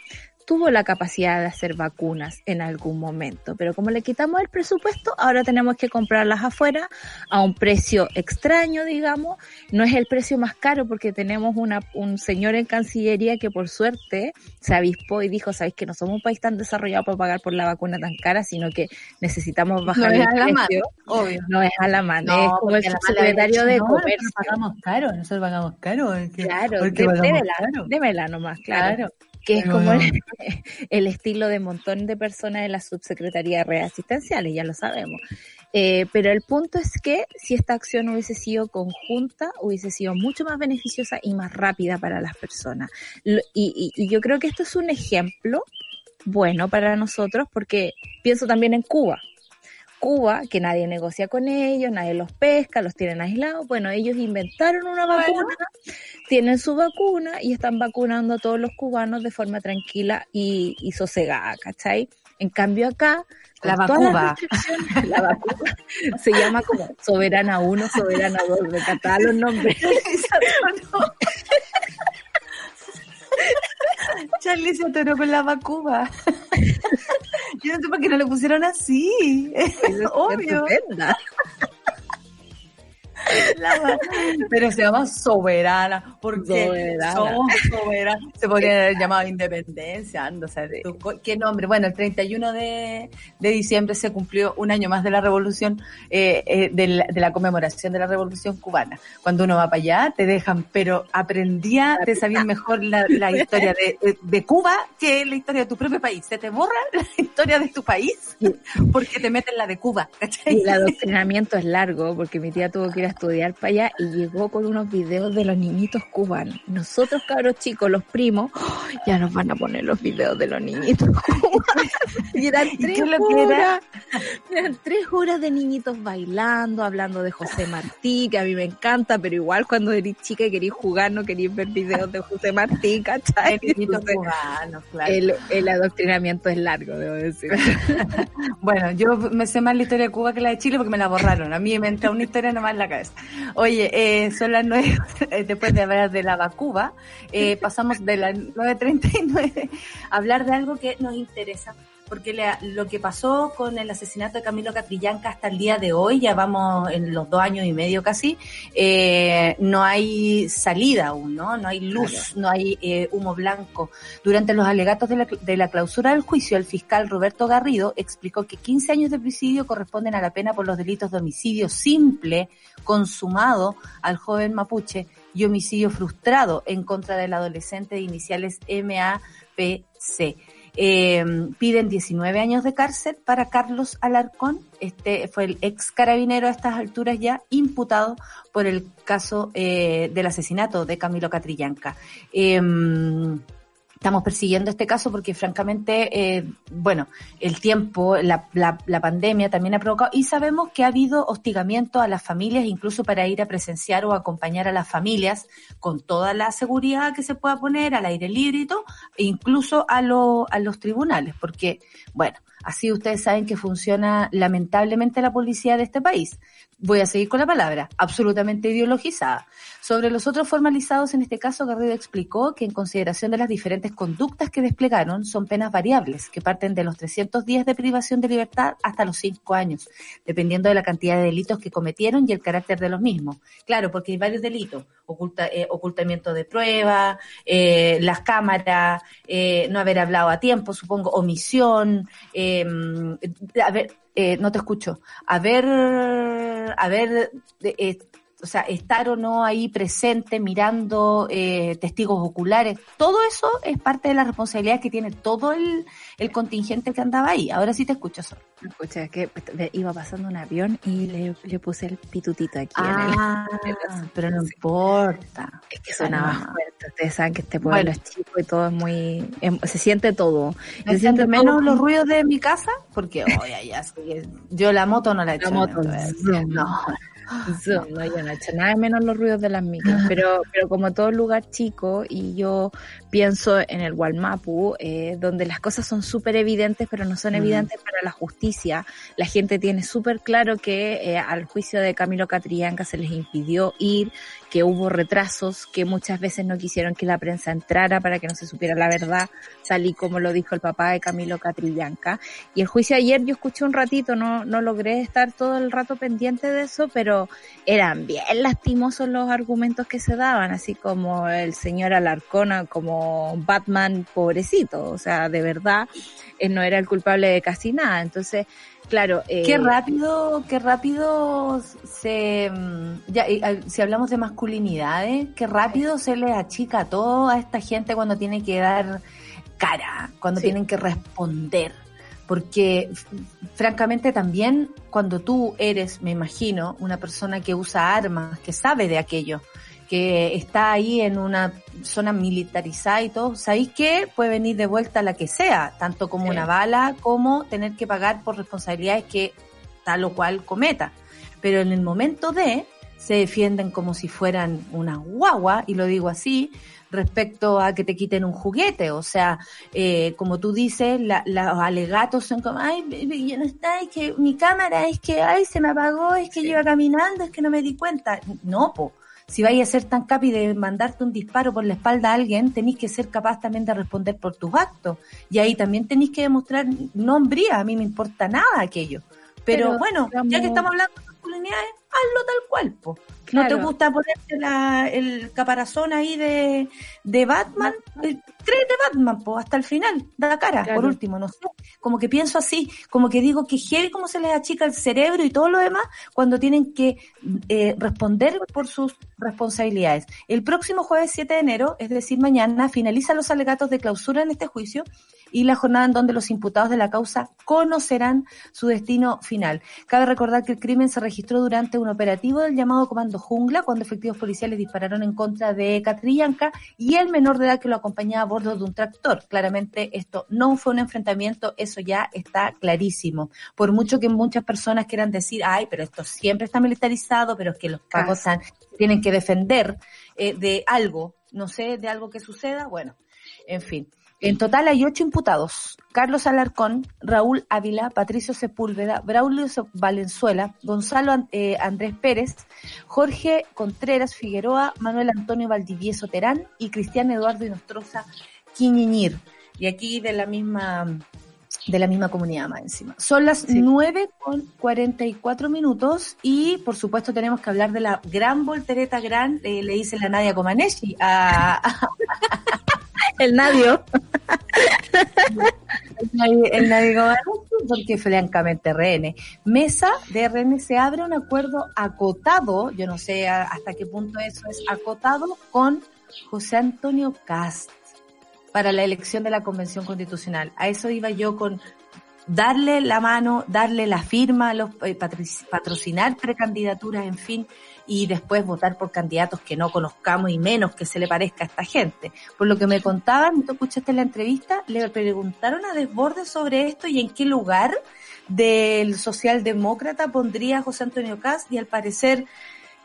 tuvo la capacidad de hacer vacunas en algún momento, pero como le quitamos el presupuesto, ahora tenemos que comprarlas afuera a un precio extraño, digamos. No es el precio más caro porque tenemos una, un señor en Cancillería que por suerte se avispó y dijo, sabéis que no somos un país tan desarrollado para pagar por la vacuna tan cara, sino que necesitamos bajar No es el a la mano, precio. obvio. No es a la mano, es como el subsecretario de no, comercio. Nosotros pagamos caro, nosotros pagamos caro. Porque, Claro, porque dé- pagamos démela, caro. démela nomás, claro. Claro. Que es como el, el estilo de montón de personas de la subsecretaría de redes asistenciales, ya lo sabemos. Eh, pero el punto es que si esta acción hubiese sido conjunta, hubiese sido mucho más beneficiosa y más rápida para las personas. Lo- Y, y- y yo creo que esto es un ejemplo bueno para nosotros porque pienso también en Cuba. Cuba, que nadie negocia con ellos, nadie los pesca, los tienen aislados. Bueno, ellos inventaron una vacuna, tienen su vacuna y están vacunando a todos los cubanos de forma tranquila y, y sosegada, ¿cachai? En cambio acá, La restricciones, la vacuna se llama como Soberana 1, Soberana 2, me encantaban los nombres. Charlie se atoró con la vacuba. Yo no sé por qué no le pusieron así. Es obvio. La Pero se llama soberana, porque Soberana. somos soberanos. Se podría haber llamado independencia, ando, o sea, tú- ¿qué nombre? Bueno, el 31 de, de diciembre se cumplió un año más de la revolución, eh, eh, de, la, de la conmemoración de la revolución cubana. Cuando uno va para allá, te dejan, pero aprendía, te sabían mejor la, la historia de, de- de Cuba que la historia de tu propio país. Se te borra la historia de tu país porque te meten la de Cuba, ¿cachai? Y el adoctrinamiento es largo porque mi tía tuvo que ir a estudiar para allá y llegó con unos videos de los niñitos cubanos. Nosotros, cabros chicos, los primos, ¡oh! ya nos van a poner los videos de los niñitos cubanos. Y eran ¿Y tres que era? horas, eran tres horas de niñitos bailando, hablando de José Martí, que a mí me encanta, pero igual cuando eres chica y querís jugar, no querís ver videos de José Martí, ¿cachai? Niñitos Entonces, cubanos, claro. el, el adoctrinamiento es largo, debo decir. Bueno, yo me sé más la historia de Cuba que la de Chile porque me la borraron. A mí me entra una historia nomás en la cabeza. Oye, eh, son las nueve, eh, después de hablar de la vacuba, eh, pasamos de las 9.39 a hablar de algo que nos interesa porque la- lo que pasó con el asesinato de Camilo Catrillanca hasta el día de hoy, ya vamos en los dos años y medio casi, eh, no hay salida aún, ¿no? No hay luz, no hay eh, humo blanco. Durante los alegatos de la, de la clausura del juicio, el fiscal Roberto Garrido explicó que 15 años de presidio corresponden a la pena por los delitos de homicidio simple consumado al joven mapuche y homicidio frustrado en contra del adolescente de iniciales MAPC. Eh, piden 19 años de cárcel para Carlos Alarcón. Este fue el ex carabinero a estas alturas ya imputado por el caso eh, del asesinato de Camilo Catrillanca. Eh, estamos persiguiendo este caso porque francamente, eh, bueno, el tiempo, la, la, la pandemia también ha provocado y sabemos que ha habido hostigamiento a las familias, incluso para ir a presenciar o acompañar a las familias con toda la seguridad que se pueda poner al aire libre y todo, e incluso a, a los tribunales, porque, bueno, así ustedes saben que funciona lamentablemente la policía de este país. Voy a seguir con la palabra, absolutamente ideologizada. Sobre los otros formalizados, en este caso, Garrido explicó que en consideración de las diferentes conductas que desplegaron, son penas variables, que parten de los 300 días de privación de libertad hasta los 5 años, dependiendo de la cantidad de delitos que cometieron y el carácter de los mismos. Claro, porque hay varios delitos, oculta, eh, ocultamiento de pruebas, eh, las cámaras, eh, no haber hablado a tiempo, supongo, omisión, eh, a ver, eh, no te escucho, haber, haber, eh, o sea, estar o no ahí presente mirando eh, testigos oculares, todo eso es parte de la responsabilidad que tiene todo el, el contingente que andaba ahí. Ahora sí te escucho, Sol. Escucha, es que iba pasando un avión y le, le puse el pitutito aquí en el... Ah, pero no importa. Es que sonaba Ah. fuerte. Ustedes saben que este pueblo Bueno. es chico y todo es muy... em- se siente todo. ¿Me Se siente menos los ruidos de mi casa? Porque, oye, ya, yo la moto no la he hecho. La moto, no. Zoom, no, yo no he hecho nada menos los ruidos de las micros, pero, pero como todo lugar chico y yo pienso en el Walmapu, eh, donde las cosas son súper evidentes, pero no son evidentes para la justicia, la gente tiene súper claro que eh, al juicio de Camilo Catrillanca se les impidió ir, que hubo retrasos, que muchas veces no quisieron que la prensa entrara para que no se supiera la verdad, salí como lo dijo el papá de Camilo Catrillanca. Y el juicio ayer yo escuché un ratito, no, no logré estar todo el rato pendiente de eso, pero eran bien lastimosos los argumentos que se daban, así como el señor Alarcona, como Batman pobrecito, o sea, de verdad, él no era el culpable de casi nada. Entonces, claro, eh, Qué rápido, qué rápido se, mm, ya, y, ah, si hablamos de masculinidades, qué rápido se le achica todo a esta gente cuando tiene que dar cara, cuando Sí. tienen que responder. Porque, francamente, también cuando tú eres, me imagino, una persona que usa armas, que sabe de aquello, que está ahí en una zona militarizada y todo, ¿sabéis qué? Puede venir de vuelta la que sea, tanto como Sí. una bala, como tener que pagar por responsabilidades que tal o cual cometa. Pero en el momento de, se defienden como si fueran una guagua, y lo digo así, respecto a que te quiten un juguete. O sea, eh, como tú dices, la- los alegatos son como, ay, ya no está, es que mi cámara, es que, ay, se me apagó, es que yo iba caminando, es que no me di cuenta. No, po. Si vais a ser tan capi de mandarte un disparo por la espalda a alguien, tenéis que ser capaz también de responder por tus actos. Y ahí también tenéis que demostrar no hombría, a mí me importa nada aquello. Pero, Pero, bueno, ya que estamos hablando de masculinidades, hazlo tal cual, po. ¿No te gusta ponerte la, el caparazón ahí de, de Batman? Eh, Créete Batman, po, hasta el final, da cara, Claro. por último, no sé. Como que pienso así, como que digo que heavy cómo se les achica el cerebro y todo lo demás cuando tienen que eh, responder por sus responsabilidades. El próximo jueves 7 de enero, es decir, mañana, finalizan los alegatos de clausura en este juicio y la jornada en donde los imputados de la causa conocerán su destino final. Cabe recordar que el crimen se registró durante un operativo del llamado Comando Jungla, cuando efectivos policiales dispararon en contra de Catrillanca y el menor de edad que lo acompañaba a bordo de un tractor. Claramente esto no fue un enfrentamiento, eso ya está clarísimo. Por mucho que muchas personas quieran decir, ay, pero esto siempre está militarizado, pero es que los están- tienen que defender eh, de algo, no sé, de algo que suceda, bueno, en fin. En total hay ocho imputados. Carlos Alarcón, Raúl Ávila, Patricio Sepúlveda, Braulio Valenzuela, Gonzalo eh, Andrés Pérez, Jorge Contreras Figueroa, Manuel Antonio Valdivieso Terán y Cristian Eduardo Inostroza Quiñiñir. Y aquí de la misma de la misma comunidad más encima. Son las Sí. 9 con 44 minutos y por supuesto tenemos que hablar de la gran voltereta gran, eh, le dice la Nadia Comaneci a, El Nadio. el, Nadia Comaneci porque francamente RN. Mesa de RN se abre un acuerdo acotado, yo no sé hasta qué punto eso es acotado, con José Antonio Cast para la elección de la Convención Constitucional. A eso iba yo con darle la mano, darle la firma, los, eh, patrocinar precandidaturas, en fin, y después votar por candidatos que no conozcamos y menos que se le parezca a esta gente. Por lo que me contaban, tú escuchaste la entrevista, le preguntaron a Desbordes sobre esto y en qué lugar del socialdemócrata pondría José Antonio Caz y al parecer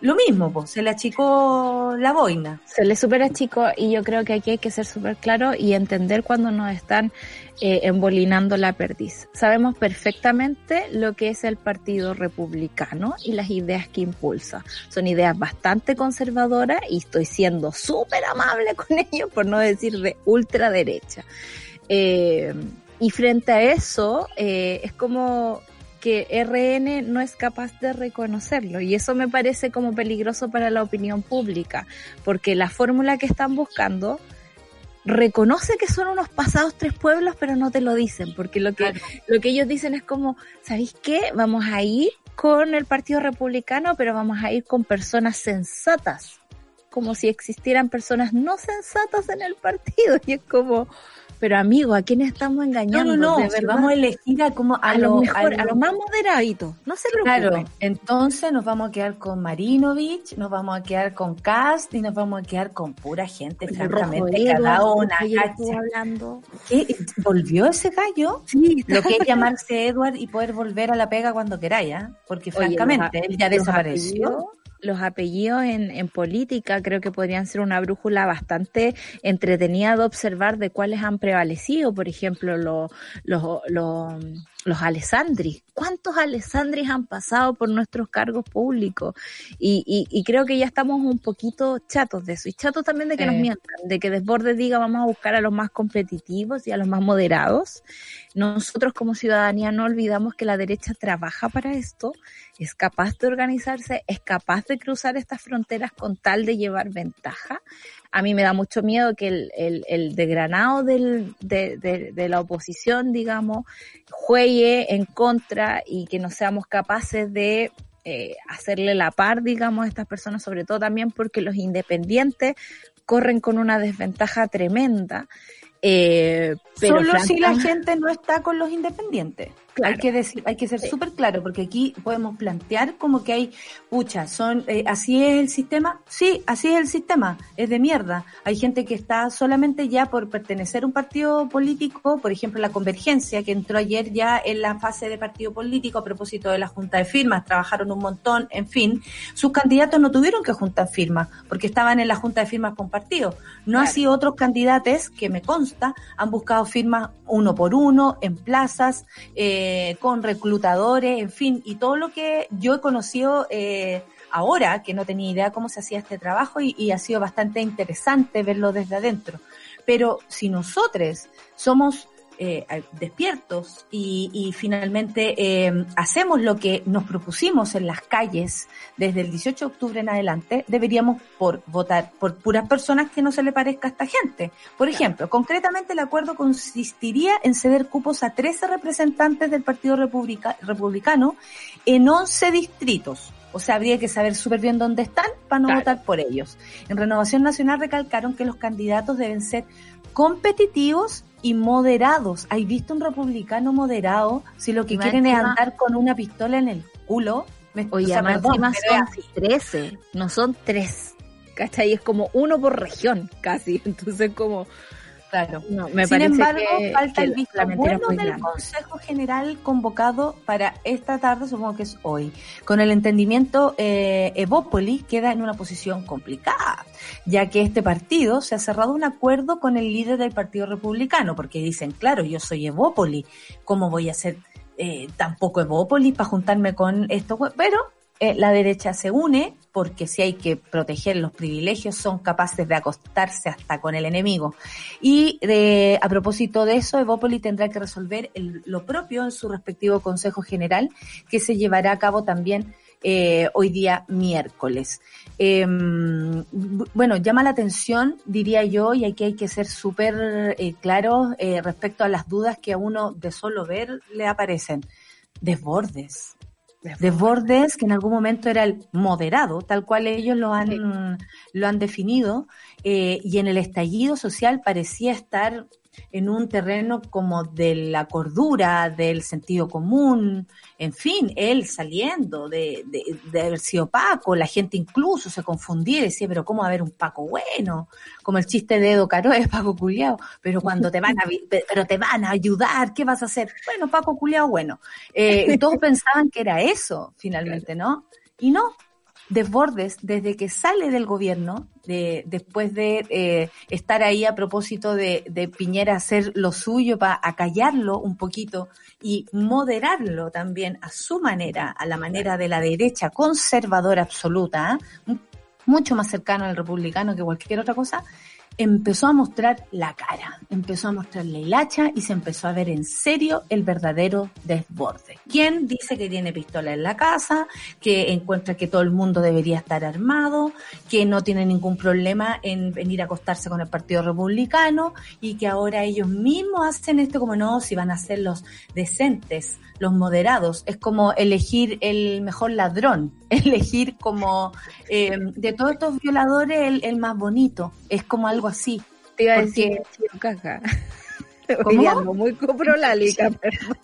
lo mismo, pues, se le achicó la boina. Se le supera chico y yo creo que aquí hay que ser súper claro y entender cuando nos están eh, embolinando la perdiz. Sabemos perfectamente lo que es el Partido Republicano y las ideas que impulsa. Son ideas bastante conservadoras y estoy siendo súper amable con ellos, por no decir de ultraderecha. Eh, y frente a eso, eh, es como que RN no es capaz de reconocerlo. Y eso me parece como peligroso para la opinión pública porque la fórmula que están buscando reconoce que son unos pasados tres pueblos pero no te lo dicen porque lo que lo que ellos dicen es como ¿sabéis qué? vamos a ir con el Partido Republicano pero vamos a ir con personas sensatas como si existieran personas no sensatas en el partido. Y es como pero amigo, ¿a quién estamos No, engañando? no, no, si verdad. vamos a elegir a como a, a, lo lo- mejor, a a lo- los más moderaditos. No se Claro, preocupen. entonces nos vamos a quedar con Marinovich, nos vamos a quedar con Cast y nos vamos a quedar con pura gente, francamente, que una hablando. ¿Qué? ¿Volvió ese gallo? Sí, Lo que es llamarse Edward y poder volver a la pega cuando queráis, ¿ah? Porque Oye, francamente, él ya desapareció. Los apellidos en, en política creo que podrían ser una brújula bastante entretenida de observar de cuáles han prevalecido. Por ejemplo, los, los, los, los Alessandri. ¿Cuántos Alessandris han pasado por nuestros cargos públicos? Y, y, y creo que ya estamos un poquito chatos de eso. Y chatos también de que nos Sí. mientan, de que Desbordes diga vamos a buscar a los más competitivos y a los más moderados. Nosotros como ciudadanía no olvidamos que la derecha trabaja para esto, es capaz de organizarse, es capaz de cruzar estas fronteras con tal de llevar ventaja. A mí me da mucho miedo que el, el, el degranado del, de, de, de la oposición, digamos, juegue en contra y que no seamos capaces de eh, hacerle la par, digamos, a estas personas, sobre todo también porque los independientes corren con una desventaja tremenda. Eh, pero Solo si la gente no está con los independientes. Claro. Hay que decir, hay que ser Sí. súper claro, porque aquí podemos plantear como que hay, pucha, son, eh, así es el sistema, sí, así es el sistema, es de mierda. Hay gente que está solamente ya por pertenecer a un partido político, por ejemplo la Convergencia, que entró ayer ya en la fase de partido político a propósito de la junta de firmas, trabajaron un montón, en fin, sus candidatos no tuvieron que juntar firmas, porque estaban en la junta de firmas con partido. No Claro. así otros candidatos que me consta han buscado firmas uno por uno, en plazas, eh, con reclutadores, en fin, y todo lo que yo he conocido eh, ahora, que no tenía idea cómo se hacía este trabajo y ha sido bastante interesante verlo desde adentro. Pero si nosotros somos eh, despiertos y, y finalmente eh, hacemos lo que nos propusimos en las calles desde el 18 de octubre en adelante, deberíamos por votar por puras personas que no se le parezca a esta gente. Por ejemplo, concretamente el acuerdo consistiría en ceder cupos a 13 representantes del Partido Republica- Republicano en 11 distritos. O sea, habría que saber súper bien dónde están para no Claro. votar por ellos. En Renovación Nacional recalcaron que los candidatos deben ser competitivos y moderados. ¿Hay visto un republicano moderado? Si lo que quieren es andar con una pistola en el culo. me- Oye, o sea, perdón, encima son es así. 13, no son 3. ¿Cachai? Es como uno por región, casi. Entonces, como, Claro. no, me Sin embargo, que, falta que el visto bueno del grande. Consejo General convocado para esta tarde, supongo que es hoy. Con el entendimiento, eh, Evópolis queda en una posición complicada, ya que este partido se ha cerrado un acuerdo con el líder del Partido Republicano, porque dicen, claro, yo soy Evópolis, ¿cómo voy a ser eh, tampoco Evópolis para juntarme con esto? Pero eh, la derecha se une, porque si hay que proteger los privilegios, son capaces de acostarse hasta con el enemigo. Y a propósito de eso, Evópoli tendrá que resolver lo propio en su respectivo Consejo General, que se llevará a cabo también eh, hoy día miércoles. Bu- bueno, llama la atención, diría yo, y aquí hay que ser súper eh, claros eh, respecto a las dudas que a uno de solo ver le aparecen. Desbordes. Desbordes, que en algún momento era el moderado, tal cual ellos lo han, lo han definido, eh, y en el estallido social parecía estar en un terreno como de la cordura, del sentido común, en fin, él saliendo de, de, de haber sido Paco, la gente incluso se confundía y decía, pero ¿cómo va a haber un Paco bueno? Como el chiste de Edo Caro es Paco Culiao, pero cuando te van a, pero te van a ayudar, ¿qué vas a hacer? Bueno, Paco Culiao, bueno. Eh, todos pensaban que era eso, finalmente, ¿no? Y no, Desbordes, desde que sale del gobierno, de, después de eh, estar ahí a propósito de, Piñera hacer lo suyo para acallarlo un poquito y moderarlo también a su manera, a la manera de la derecha conservadora absoluta. M- mucho más cercano al republicano que cualquier otra cosa, empezó a mostrar la cara, empezó a mostrar la hilacha y se empezó a ver en serio el verdadero desborde. ¿Quién dice que tiene pistola en la casa, que encuentra que todo el mundo debería estar armado, que no tiene ningún problema en venir a acostarse con el Partido Republicano y que ahora ellos mismos hacen esto como no, si van a ser los decentes, los moderados? Es como elegir el mejor ladrón, elegir como eh, de todos estos violadores el, el más bonito, es como algo así. Te iba a decir caca. ¿Cómo? Hoy ando muy coprolálica, perdón.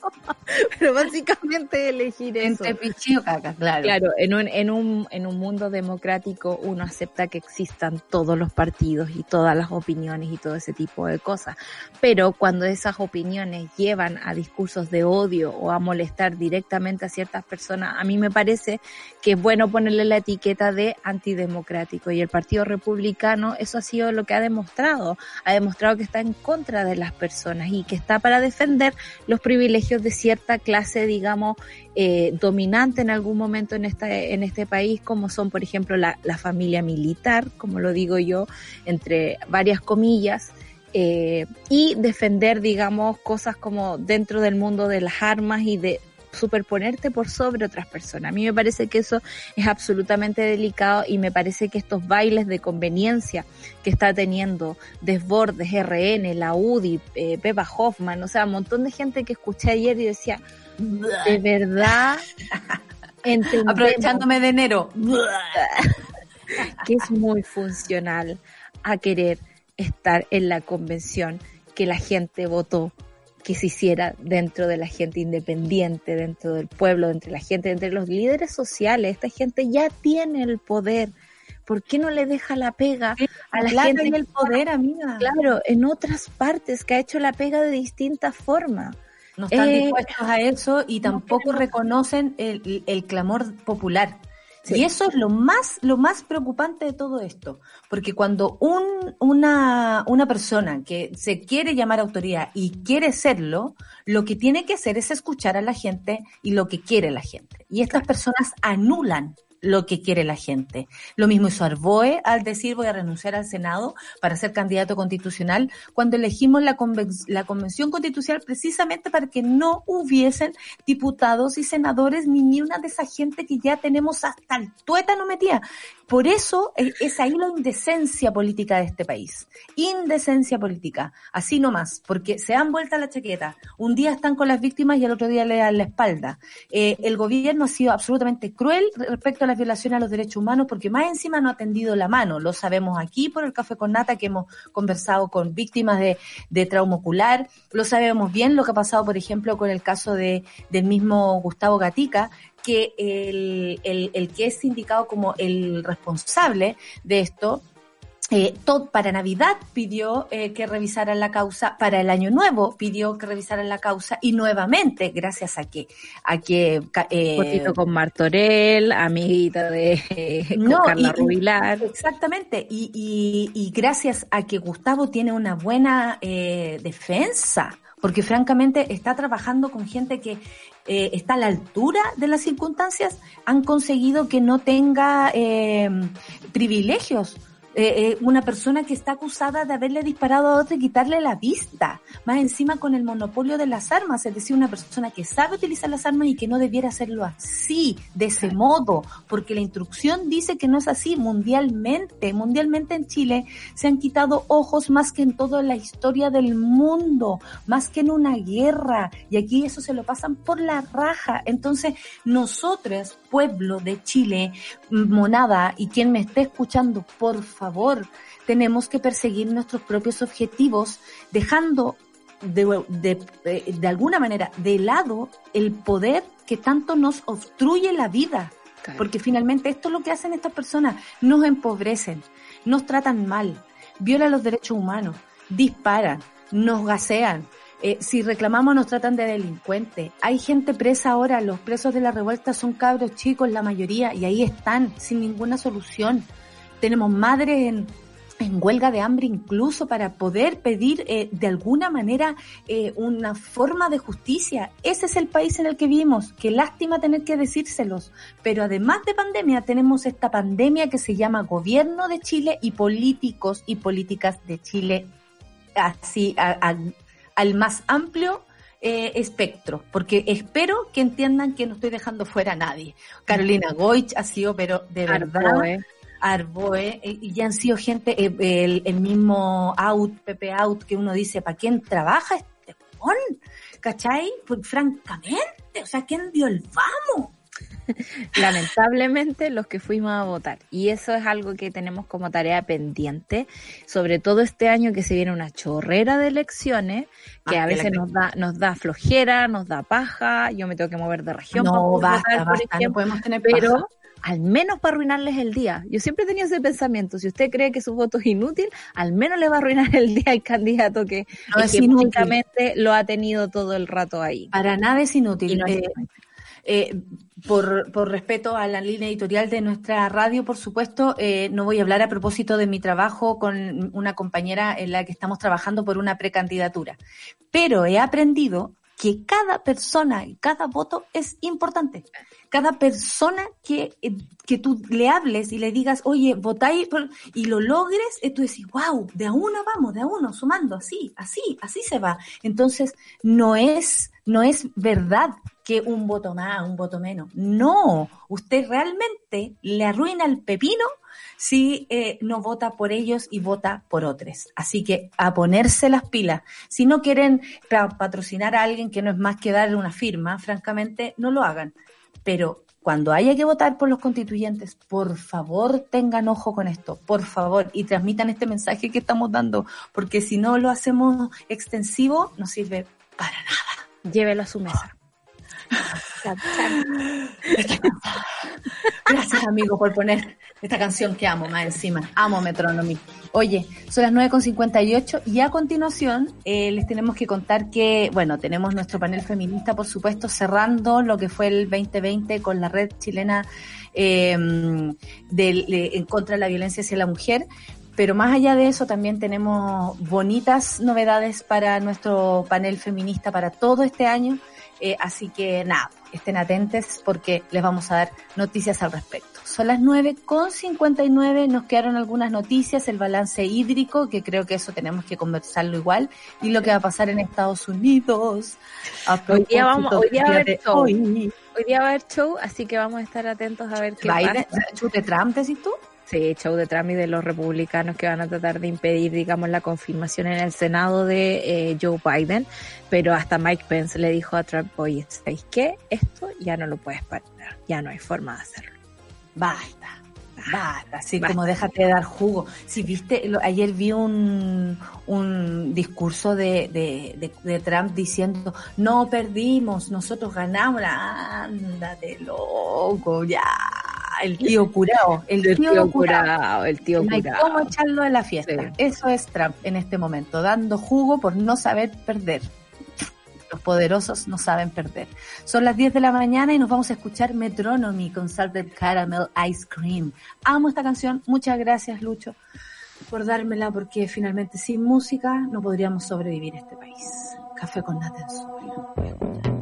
Pero básicamente elegir eso. Entre pichillo caca, claro. Claro, en un, en, un, en un mundo democrático uno acepta que existan todos los partidos y todas las opiniones y todo ese tipo de cosas. Pero cuando esas opiniones llevan a discursos de odio o a molestar directamente a ciertas personas, a mí me parece que es bueno ponerle la etiqueta de antidemocrático. Y el Partido Republicano, eso ha sido lo que ha demostrado. Ha demostrado que está en contra de las personas y que está para defender los privilegios de cierta clase, digamos, eh, dominante en algún momento en este, en este país, como son, por ejemplo, la, la familia militar, como lo digo yo, entre varias comillas, eh, y defender, digamos, cosas como dentro del mundo de las armas y de superponerte por sobre otras personas. A mí me parece que eso es absolutamente delicado y me parece que estos bailes de conveniencia que está teniendo Desbordes, RN, la UDI, eh, Pepa Hoffman, o sea, un montón de gente que escuché ayer y decía, de verdad, entendemos Aprovechándome de enero. que es muy funcional a querer estar en la convención que la gente votó que se hiciera dentro de la gente independiente, dentro del pueblo, entre la gente, entre los líderes sociales. Esta gente ya tiene el poder. ¿Por qué no le deja la pega a la gente y el poder, amiga. Claro, en otras partes que ha hecho la pega de distintas formas. No están Eh, dispuestos a eso y tampoco reconocen el, el clamor popular. Sí. Y eso es lo más, lo más preocupante de todo esto. Porque cuando un, una, una persona que se quiere llamar autoridad y quiere serlo, lo que tiene que hacer es escuchar a la gente y lo que quiere la gente. Y estas personas anulan lo que quiere la gente. Lo mismo hizo Arboe al decir voy a renunciar al Senado para ser candidato constitucional cuando elegimos la, conven- la convención constitucional precisamente para que no hubiesen diputados y senadores ni ni una de esa gente que ya tenemos hasta el tuétano metida. Por eso es, ahí la indecencia política de este país. Indecencia política. Así nomás, porque se han vuelto a la chaqueta. Un día están con las víctimas y al otro día le dan la espalda. Eh, el gobierno ha sido absolutamente cruel respecto a las violaciones a los derechos humanos porque más encima no ha tendido la mano. Lo sabemos aquí por el Café con Nata que hemos conversado con víctimas de, de trauma ocular. Lo sabemos bien lo que ha pasado, por ejemplo, con el caso de, del mismo Gustavo Gatica, que el, el, el que es indicado como el responsable de esto, eh, todo, para Navidad pidió eh, que revisaran la causa, para el Año Nuevo pidió que revisaran la causa y nuevamente, gracias a que, a que eh, Fotito con Martorell, amiguita de eh, con No, Carla y- Rubilar. Exactamente, y, y, y gracias a que Gustavo tiene una buena eh, defensa, porque francamente está trabajando con gente que eh, está a la altura de las circunstancias, han conseguido que no tenga eh, privilegios. Eh, eh, una persona que está acusada de haberle disparado a otra y quitarle la vista, más encima con el monopolio de las armas, es decir, una persona que sabe utilizar las armas y que no debiera hacerlo así, de ese modo, porque la instrucción dice que no es así. Mundialmente, mundialmente en Chile se han quitado ojos más que en toda la historia del mundo, más que en una guerra, y aquí eso se lo pasan por la raja, entonces nosotros, pueblo de Chile, monada, y quien me esté escuchando, por favor, tenemos que perseguir nuestros propios objetivos, dejando de, de, de alguna manera de lado el poder que tanto nos obstruye la vida. Claro. Porque finalmente esto es lo que hacen estas personas, nos empobrecen, nos tratan mal, violan los derechos humanos, disparan, nos gasean. Eh, si reclamamos nos tratan de delincuentes. Hay gente presa ahora, los presos de la revuelta son cabros chicos, la mayoría, y ahí están, sin ninguna solución. Tenemos madres en, en huelga de hambre incluso para poder pedir eh, de alguna manera eh, una forma de justicia. Ese es el país en el que vivimos. Qué lástima tener que decírselos. Pero además de pandemia, tenemos esta pandemia que se llama gobierno de Chile y políticos y políticas de Chile así a- a- al más amplio eh, espectro, porque espero que entiendan que no estoy dejando fuera a nadie. Carolina Goich ha sido, pero de verdad, Arboe. Arboe, eh, y ya han sido gente, eh, el, el mismo Out, Pepe Out, que uno dice, ¿para quién trabaja este pon? ¿Cachai? Pues francamente, o sea, ¿quién dio el vamos? lamentablemente los que fuimos a votar. Y eso es algo que tenemos como tarea pendiente, sobre todo este año que se viene una chorrera de elecciones, que Ah, a veces que- nos da, nos da flojera, nos da paja, yo me tengo que mover de región. para No, poder basta, votar, por basta, no ejemplo, podemos tener pero. Al menos para arruinarles el día. Yo siempre he tenido ese pensamiento, si usted cree que su voto es inútil, al menos le va a arruinar el día al candidato que, No es lo ha tenido todo el rato ahí. Para nada es inútil. Y no es Eh, eh, por, por respeto a la línea editorial de nuestra radio, por supuesto, eh, no voy a hablar a propósito de mi trabajo con una compañera en la que estamos trabajando por una precandidatura. Pero he aprendido que cada persona y cada voto es importante. Cada persona que, eh, que tú le hables y le digas, oye, votáis y lo logres, eh, tú decís, wow, de a uno vamos, de a uno, sumando, así, así, así se va. Entonces, no es, no es verdad que un voto más, un voto menos. No, usted realmente le arruina el pepino si eh, no vota por ellos y vota por otros. Así que a ponerse las pilas. Si no quieren pa- patrocinar a alguien que no es más que darle una firma, francamente, no lo hagan. Pero cuando haya que votar por los constituyentes, por favor tengan ojo con esto, por favor, y transmitan este mensaje que estamos dando, porque si no lo hacemos extensivo, no sirve para nada. Llévelo a su mesa. Gracias, amigo, por poner esta canción que amo más encima. Amo Metronomy. Oye, son las 9.58 y a continuación eh, les tenemos que contar que, bueno, tenemos nuestro panel feminista, por supuesto, cerrando lo que fue el 2020 con la red chilena eh, del- eh, en contra de la violencia hacia la mujer. Pero más allá de eso, también tenemos bonitas novedades para nuestro panel feminista para todo este año. Eh, así que nada, estén atentos porque les vamos a dar noticias al respecto. Son las 9 con 59, nos quedaron algunas noticias, el balance hídrico, que creo que eso tenemos que conversarlo igual, y lo que va a pasar en Estados Unidos. Hoy día vamos- hoy día va a haber show. hoy. Hoy día va a haber show, así que vamos a estar atentos a ver qué Biden, pasa. chute Trump, decís tú? Sí, show de Trump y de los republicanos que van a tratar de impedir, digamos, la confirmación en el Senado de eh, Joe Biden. Pero hasta Mike Pence le dijo a Trump, oye, ¿sabéis qué? Esto ya no lo puedes parar, ya no hay forma de hacerlo. Basta, basta, así como déjate de dar jugo. Si viste, lo- ayer vi un, un discurso de, de, de, de Trump diciendo, no perdimos, nosotros ganamos, ándate loco, ya, el tío curado, el, tío, curado. el tío No hay curado. cómo echarlo de la fiesta. Sí. Eso es Trump en este momento, dando jugo por no saber perder. Los poderosos no saben perder. Son las 10 de la mañana y nos vamos a escuchar Metronomy con Salted Caramel Ice Cream. Amo esta canción. Muchas gracias, Lucho, por dármela porque finalmente sin música no podríamos sobrevivir en este país. Café con nata en suelo.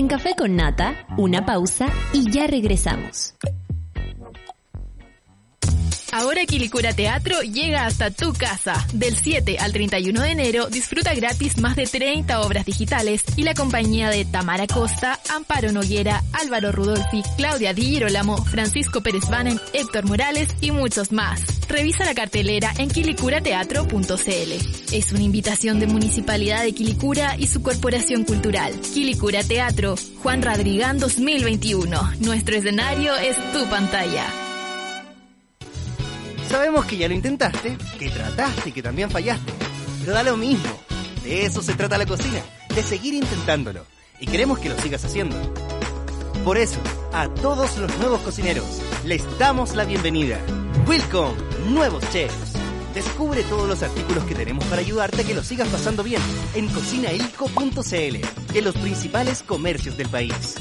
En Café con Nata, una pausa y ya regresamos. Ahora Quilicura Teatro llega hasta tu casa. Del 7 al 31 de enero disfruta gratis más de 30 obras digitales y la compañía de Tamara Costa, Amparo Noguera, Álvaro Rudolfi, Claudia Di Girolamo, Francisco Pérez Banen, Héctor Morales y muchos más. Revisa la cartelera en quilicurateatro.cl. Es una invitación de Municipalidad de Quilicura y su Corporación Cultural. Quilicura Teatro, Juan Radrigán 2021. Nuestro escenario es tu pantalla. Sabemos que ya lo intentaste, que trataste y que también fallaste. Pero da lo mismo. De eso se trata la cocina, de seguir intentándolo. Y queremos que lo sigas haciendo. Por eso, a todos los nuevos cocineros, les damos la bienvenida. Welcome, nuevos chefs. Descubre todos los artículos que tenemos para ayudarte a que lo sigas pasando bien en cocinailco.cl, de los principales comercios del país.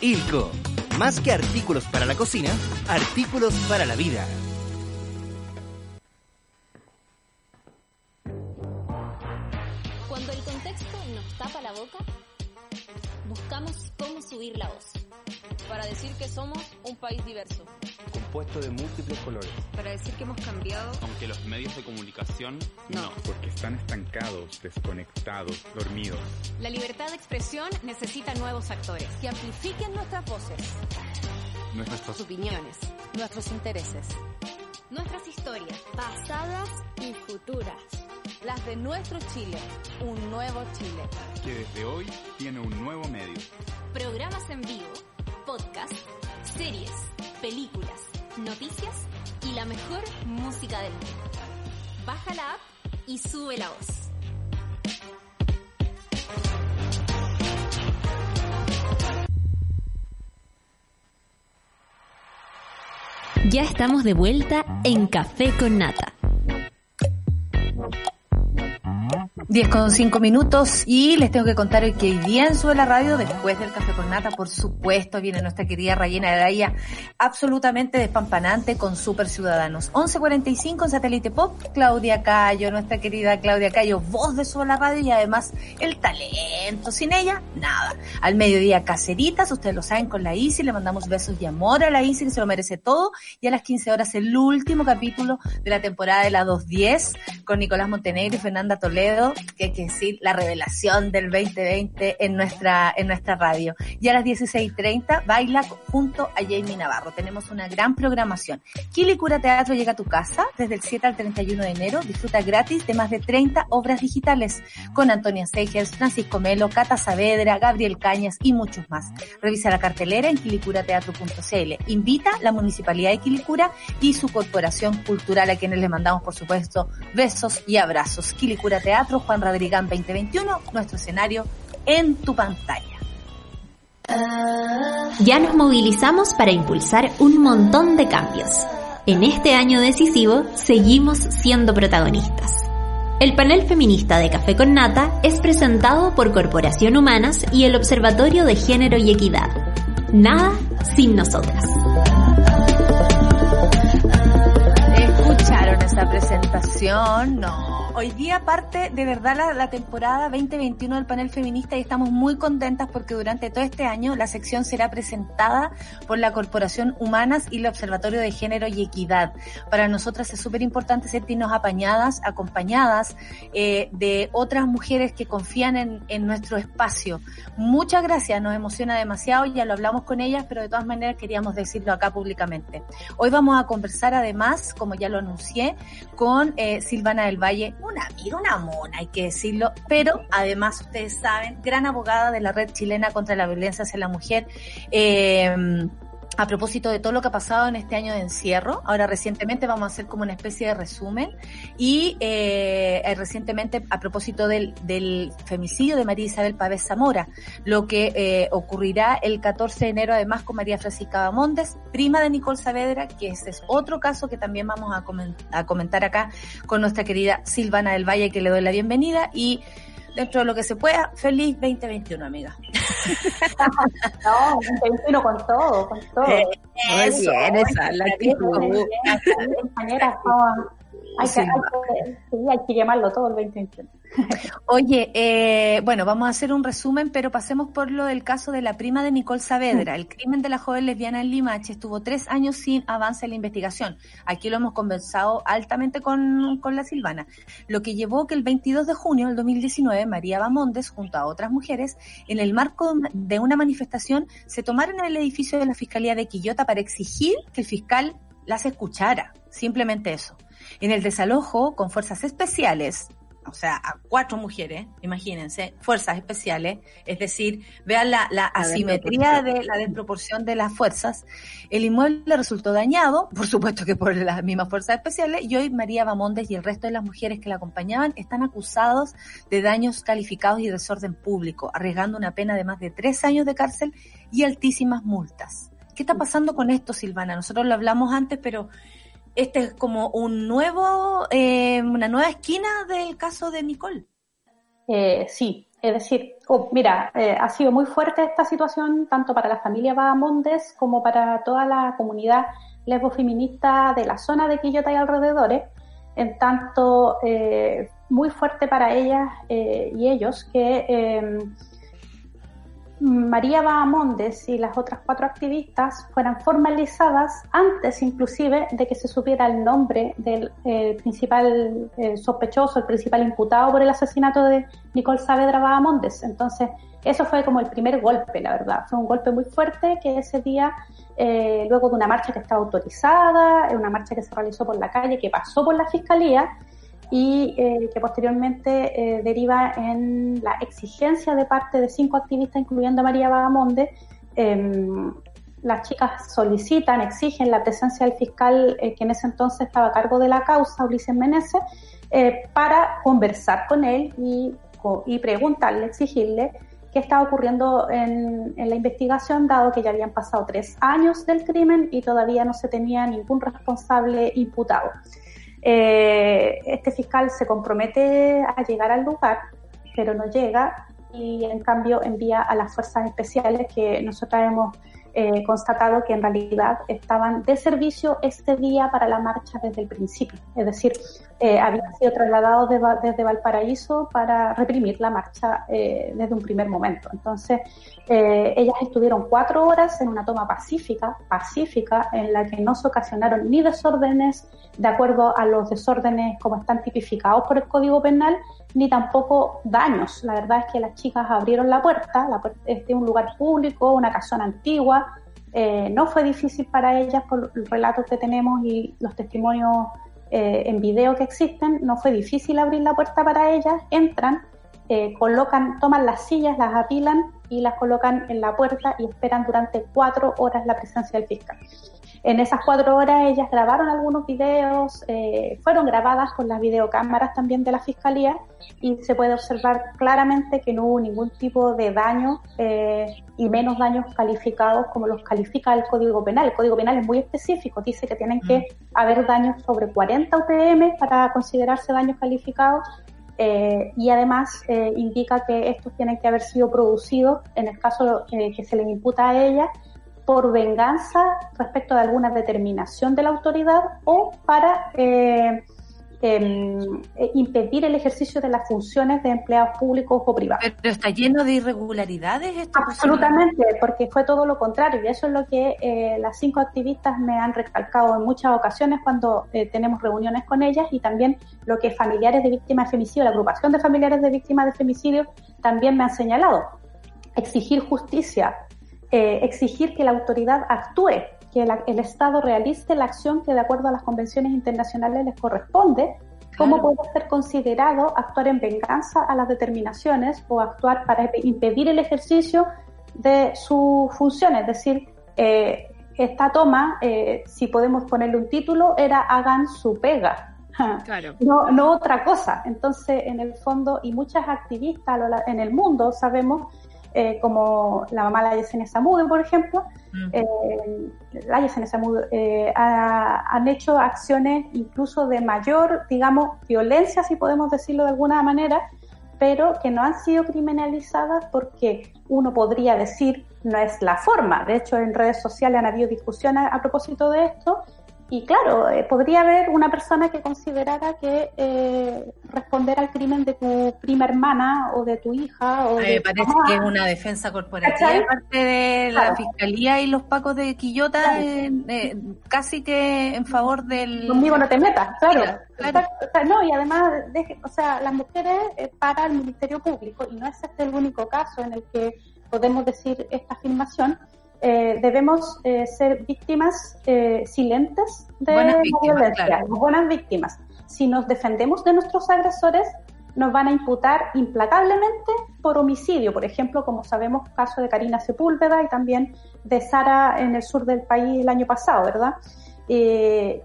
Ilco, más que artículos para la cocina, artículos para la vida. Cuando el contexto nos tapa la boca, buscamos cómo subir la voz. Para decir que somos un país diverso. compuesto de múltiples colores. Para decir que hemos cambiado. Aunque los medios de comunicación no. Porque están estancados, desconectados, dormidos. La libertad de expresión necesita nuevos actores. Que amplifiquen nuestras voces. Nuestras opiniones. Nuestros intereses. Nuestras historias. Pasadas y futuras. Las de nuestro Chile. Un nuevo Chile. Que desde hoy tiene un nuevo medio. Programas en vivo, podcast, series, películas, noticias y la mejor música del mundo. Baja la app y sube la voz. Ya estamos de vuelta en Café con Nata. 10 con 5 minutos y les tengo que contar hoy que hoy día en Sube la Radio, después del Café con Nata, por supuesto, viene nuestra querida Rayena Araya, absolutamente despampanante con Super Ciudadanos. 11.45 en Satélite Pop, Claudia Cayo, nuestra querida Claudia Cayo, voz de Sube la Radio y además el talento. Sin ella, nada. Al mediodía, Caceritas, ustedes lo saben, con la Isi, le mandamos besos y amor a la Isi, que se lo merece todo. Y a las 15 horas, el último capítulo de la temporada de la 210 con Nicolás Montenegro y Fernanda Toledo que que la revelación del 2020 en nuestra, en nuestra radio. Y a las 16.30, baila junto a Jamie Navarro. Tenemos una gran programación. Quilicura Teatro llega a tu casa desde el 7 al 31 de enero. Disfruta gratis de más de 30 obras digitales con Antonia Segers, Francisco Melo, Cata Saavedra, Gabriel Cañas y muchos más. Revisa la cartelera en quilicurateatro.cl. Invita la Municipalidad de Quilicura y su Corporación Cultural a quienes les mandamos, por supuesto, besos y abrazos. Quilicura Teatro, Juan Radrigán 2021, nuestro escenario en tu pantalla. Ya nos movilizamos para impulsar un montón de cambios. En este año decisivo seguimos siendo protagonistas. El panel feminista de Café con Nata es presentado por Corporación Humanas y el Observatorio de Género y Equidad. Nada sin nosotras. ¿Escucharon esa presentación? No. Hoy día parte de verdad la, la, temporada 2021 del panel feminista y estamos muy contentas porque durante todo este año la sección será presentada por la Corporación Humanas y el Observatorio de Género y Equidad. Para nosotras es súper importante sentirnos apañadas, acompañadas eh, de otras mujeres que confían en, en nuestro espacio. Muchas gracias, nos emociona demasiado, ya lo hablamos con ellas, pero de todas maneras queríamos decirlo acá públicamente. Hoy vamos a conversar además, como ya lo anuncié, con eh, Silvana del Valle, una una mona, hay que decirlo, pero además ustedes saben, gran abogada de la red chilena contra la violencia hacia la mujer. Eh, a propósito de todo lo que ha pasado en este año de encierro. Ahora recientemente vamos a hacer como una especie de resumen y eh, recientemente a propósito del, del, femicidio de María Isabel Pávez Zamora, lo que eh, ocurrirá el 14 de enero además con María Francisca Bamondes, prima de Nicole Saavedra, que ese es otro caso que también vamos a, coment a comentar acá con nuestra querida Silvana del Valle, que le doy la bienvenida y dentro de lo que se pueda, feliz 2021, amiga. no, 2021 con todo, con todo. Eh, Muy bien, esa la actitud. Compañeras, hay, que, hay, que, sí, hay que quemarlo todo el 2021. Oye, eh, bueno, vamos a hacer un resumen, pero pasemos por lo del caso de la prima de Nicole Saavedra. El crimen de la joven lesbiana en Limache estuvo tres años sin avance en la investigación. Aquí lo hemos conversado altamente con, con la Silvana. Lo que llevó que el 22 de junio del 2019, María Bamondes, junto a otras mujeres, en el marco de una manifestación, se tomaron en el edificio de la Fiscalía de Quillota para exigir que el fiscal las escuchara. Simplemente eso. En el desalojo, con fuerzas especiales, o sea, a cuatro mujeres, imagínense, fuerzas especiales, es decir, vean la, la asimetría de la desproporción de las fuerzas. El inmueble resultó dañado, por supuesto que por las mismas fuerzas especiales, y hoy María Bamondes y el resto de las mujeres que la acompañaban están acusados de daños calificados y desorden público, arriesgando una pena de más de tres años de cárcel y altísimas multas. ¿Qué está pasando con esto, Silvana? Nosotros lo hablamos antes, pero este es como un nuevo, eh, una nueva esquina del caso de Nicole. Eh, sí, es decir, oh, mira, eh, ha sido muy fuerte esta situación tanto para la familia Bahamondes como para toda la comunidad lesbofeminista de la zona de Quillota y alrededores, en tanto muy fuerte para ellas y ellos que María Bahamondes y las otras cuatro activistas fueran formalizadas antes inclusive de que se supiera el nombre del eh, principal sospechoso, el principal imputado por el asesinato de Nicole Saavedra Bahamondes. Entonces, eso fue como el primer golpe, la verdad. Fue un golpe muy fuerte que ese día, eh, luego de una marcha que estaba autorizada, una marcha que se realizó por la calle, que pasó por la fiscalía, y eh, que posteriormente eh, deriva en la exigencia de parte de cinco activistas, incluyendo a María Vagamonde. Em, las chicas solicitan, exigen la presencia del fiscal eh, que en ese entonces estaba a cargo de la causa, Ulises Meneses, para conversar con él y, y preguntarle, exigirle qué estaba ocurriendo en, en, la investigación, dado que ya habían pasado tres años del crimen y todavía no se tenía ningún responsable imputado. Eh, este fiscal se compromete a llegar al lugar, pero no llega y en cambio envía a las fuerzas especiales que nosotros hemos eh, constatado que en realidad estaban de servicio este día para la marcha desde el principio. Es decir, eh, habían sido trasladados desde Valparaíso para reprimir la marcha eh, desde un primer momento. Entonces, ellas estuvieron cuatro horas en una toma pacífica, pacífica, en la que no se ocasionaron ni desórdenes de acuerdo a los desórdenes como están tipificados por el Código Penal, ni tampoco daños. La verdad es que las chicas abrieron la puerta, la puerta es de un lugar público, una casona antigua. Eh, no fue difícil para ellas por los relatos que tenemos y los testimonios eh, en video que existen. No fue difícil abrir la puerta para ellas. Entran, eh, colocan, toman las sillas, las apilan y las colocan en la puerta y esperan durante cuatro horas la presencia del fiscal. En esas cuatro horas ellas grabaron algunos videos, eh, fueron grabadas con las videocámaras también de la Fiscalía y se puede observar claramente que no hubo ningún tipo de daño eh, y menos daños calificados como los califica el Código Penal. El Código Penal es muy específico, dice que tienen que haber daños sobre 40 UTM para considerarse daños calificados eh, y además eh, indica que estos tienen que haber sido producidos en el caso eh, que se les imputa a ellas por venganza respecto de alguna determinación de la autoridad o para eh, em, eh, impedir el ejercicio de las funciones de empleados públicos o privados. Pero está lleno de irregularidades esto. Absolutamente, porque fue todo lo contrario y eso es lo que eh, las cinco activistas me han recalcado en muchas ocasiones cuando tenemos reuniones con ellas y también lo que familiares de víctimas de femicidio, la agrupación de familiares de víctimas de femicidio también me han señalado. Exigir justicia, eh, exigir que la autoridad actúe, que la, el Estado realice la acción que de acuerdo a las convenciones internacionales les corresponde, ¿cómo puede ser considerado actuar en venganza a las determinaciones o actuar para impedir el ejercicio de sus funciones? Es decir, eh, esta toma, eh, si podemos ponerle un título, era hagan su pega. Claro. No, no otra cosa. Entonces, en el fondo, y muchas activistas en el mundo sabemos eh, como la mamá la Yesenia Samude, por ejemplo, eh, la Yesenia Samude, eh, ha- han hecho acciones incluso de mayor, digamos, violencia, si podemos decirlo de alguna manera, pero que no han sido criminalizadas porque uno podría decir no es la forma. De hecho, en redes sociales han habido discusiones a propósito de esto. Y claro, eh, podría haber una persona que considerara que eh, responder al crimen de tu prima hermana o de tu hija o de me parece mamá, que es una defensa corporativa de parte de la Claro. fiscalía y los pacos de Quillota, Claro. eh, eh, casi que en favor del. Conmigo no te metas, claro. O sea, no, y además, deje- o sea, las mujeres eh, para el Ministerio Público, y no es este el único caso en el que podemos decir esta afirmación, eh, debemos eh, ser víctimas eh, silentes de Buenas la víctimas, violencia, claro. buenas víctimas. Si nos defendemos de nuestros agresores, nos van a imputar implacablemente por homicidio, por ejemplo, como sabemos, caso de Karina Sepúlveda y también de Sara en el sur del país el año pasado, ¿verdad?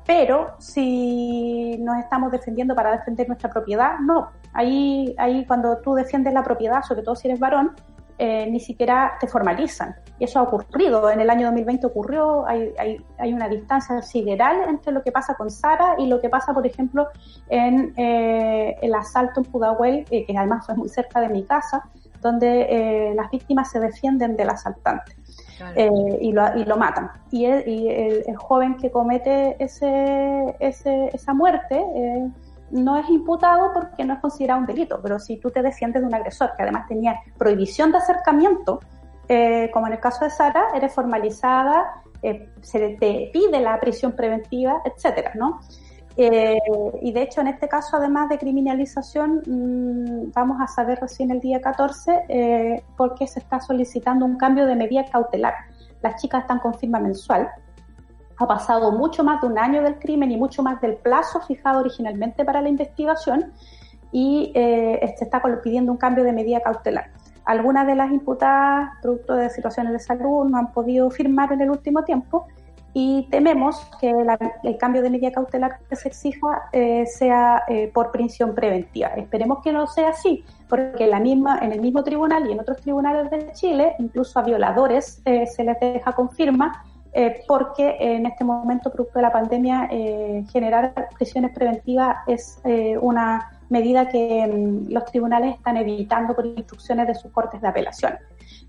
Pero si nos estamos defendiendo para defender nuestra propiedad, no. Ahí, ahí cuando tú defiendes la propiedad, sobre todo si eres varón, eh, ni siquiera te formalizan. Y eso ha ocurrido. En el año 2020 ocurrió, hay, hay, hay una distancia sideral entre lo que pasa con Sara y lo que pasa, por ejemplo, en eh, el asalto en Pudahuel, eh, que además fue muy cerca de mi casa, donde eh, las víctimas se defienden del asaltante eh, y, lo, y lo matan. Y, el, y el, el joven que comete ese, ese, esa muerte eh, no es imputado porque no es considerado un delito, pero si tú te defiendes de un agresor que además tenía prohibición de acercamiento, eh, como en el caso de Sara, eres formalizada, eh, se te pide la prisión preventiva, etcétera, ¿no? Eh, y de hecho, en este caso, además de criminalización, mmm, vamos a saber recién el día 14 eh, porque se está solicitando un cambio de medida cautelar. Las chicas están con firma mensual. Ha pasado mucho más de un año del crimen y mucho más del plazo fijado originalmente para la investigación y eh, se está pidiendo un cambio de medida cautelar. Algunas de las imputadas, producto de situaciones de salud, no han podido firmar en el último tiempo y tememos que el cambio de medida cautelar que se exija eh, sea eh, por prisión preventiva. Esperemos que no sea así, porque la misma, en el mismo tribunal y en otros tribunales de Chile, incluso a violadores eh, se les deja con firma, porque en este momento, producto de la pandemia, generar prisiones preventivas es una medida que mm, los tribunales están evitando por instrucciones de sus cortes de apelación.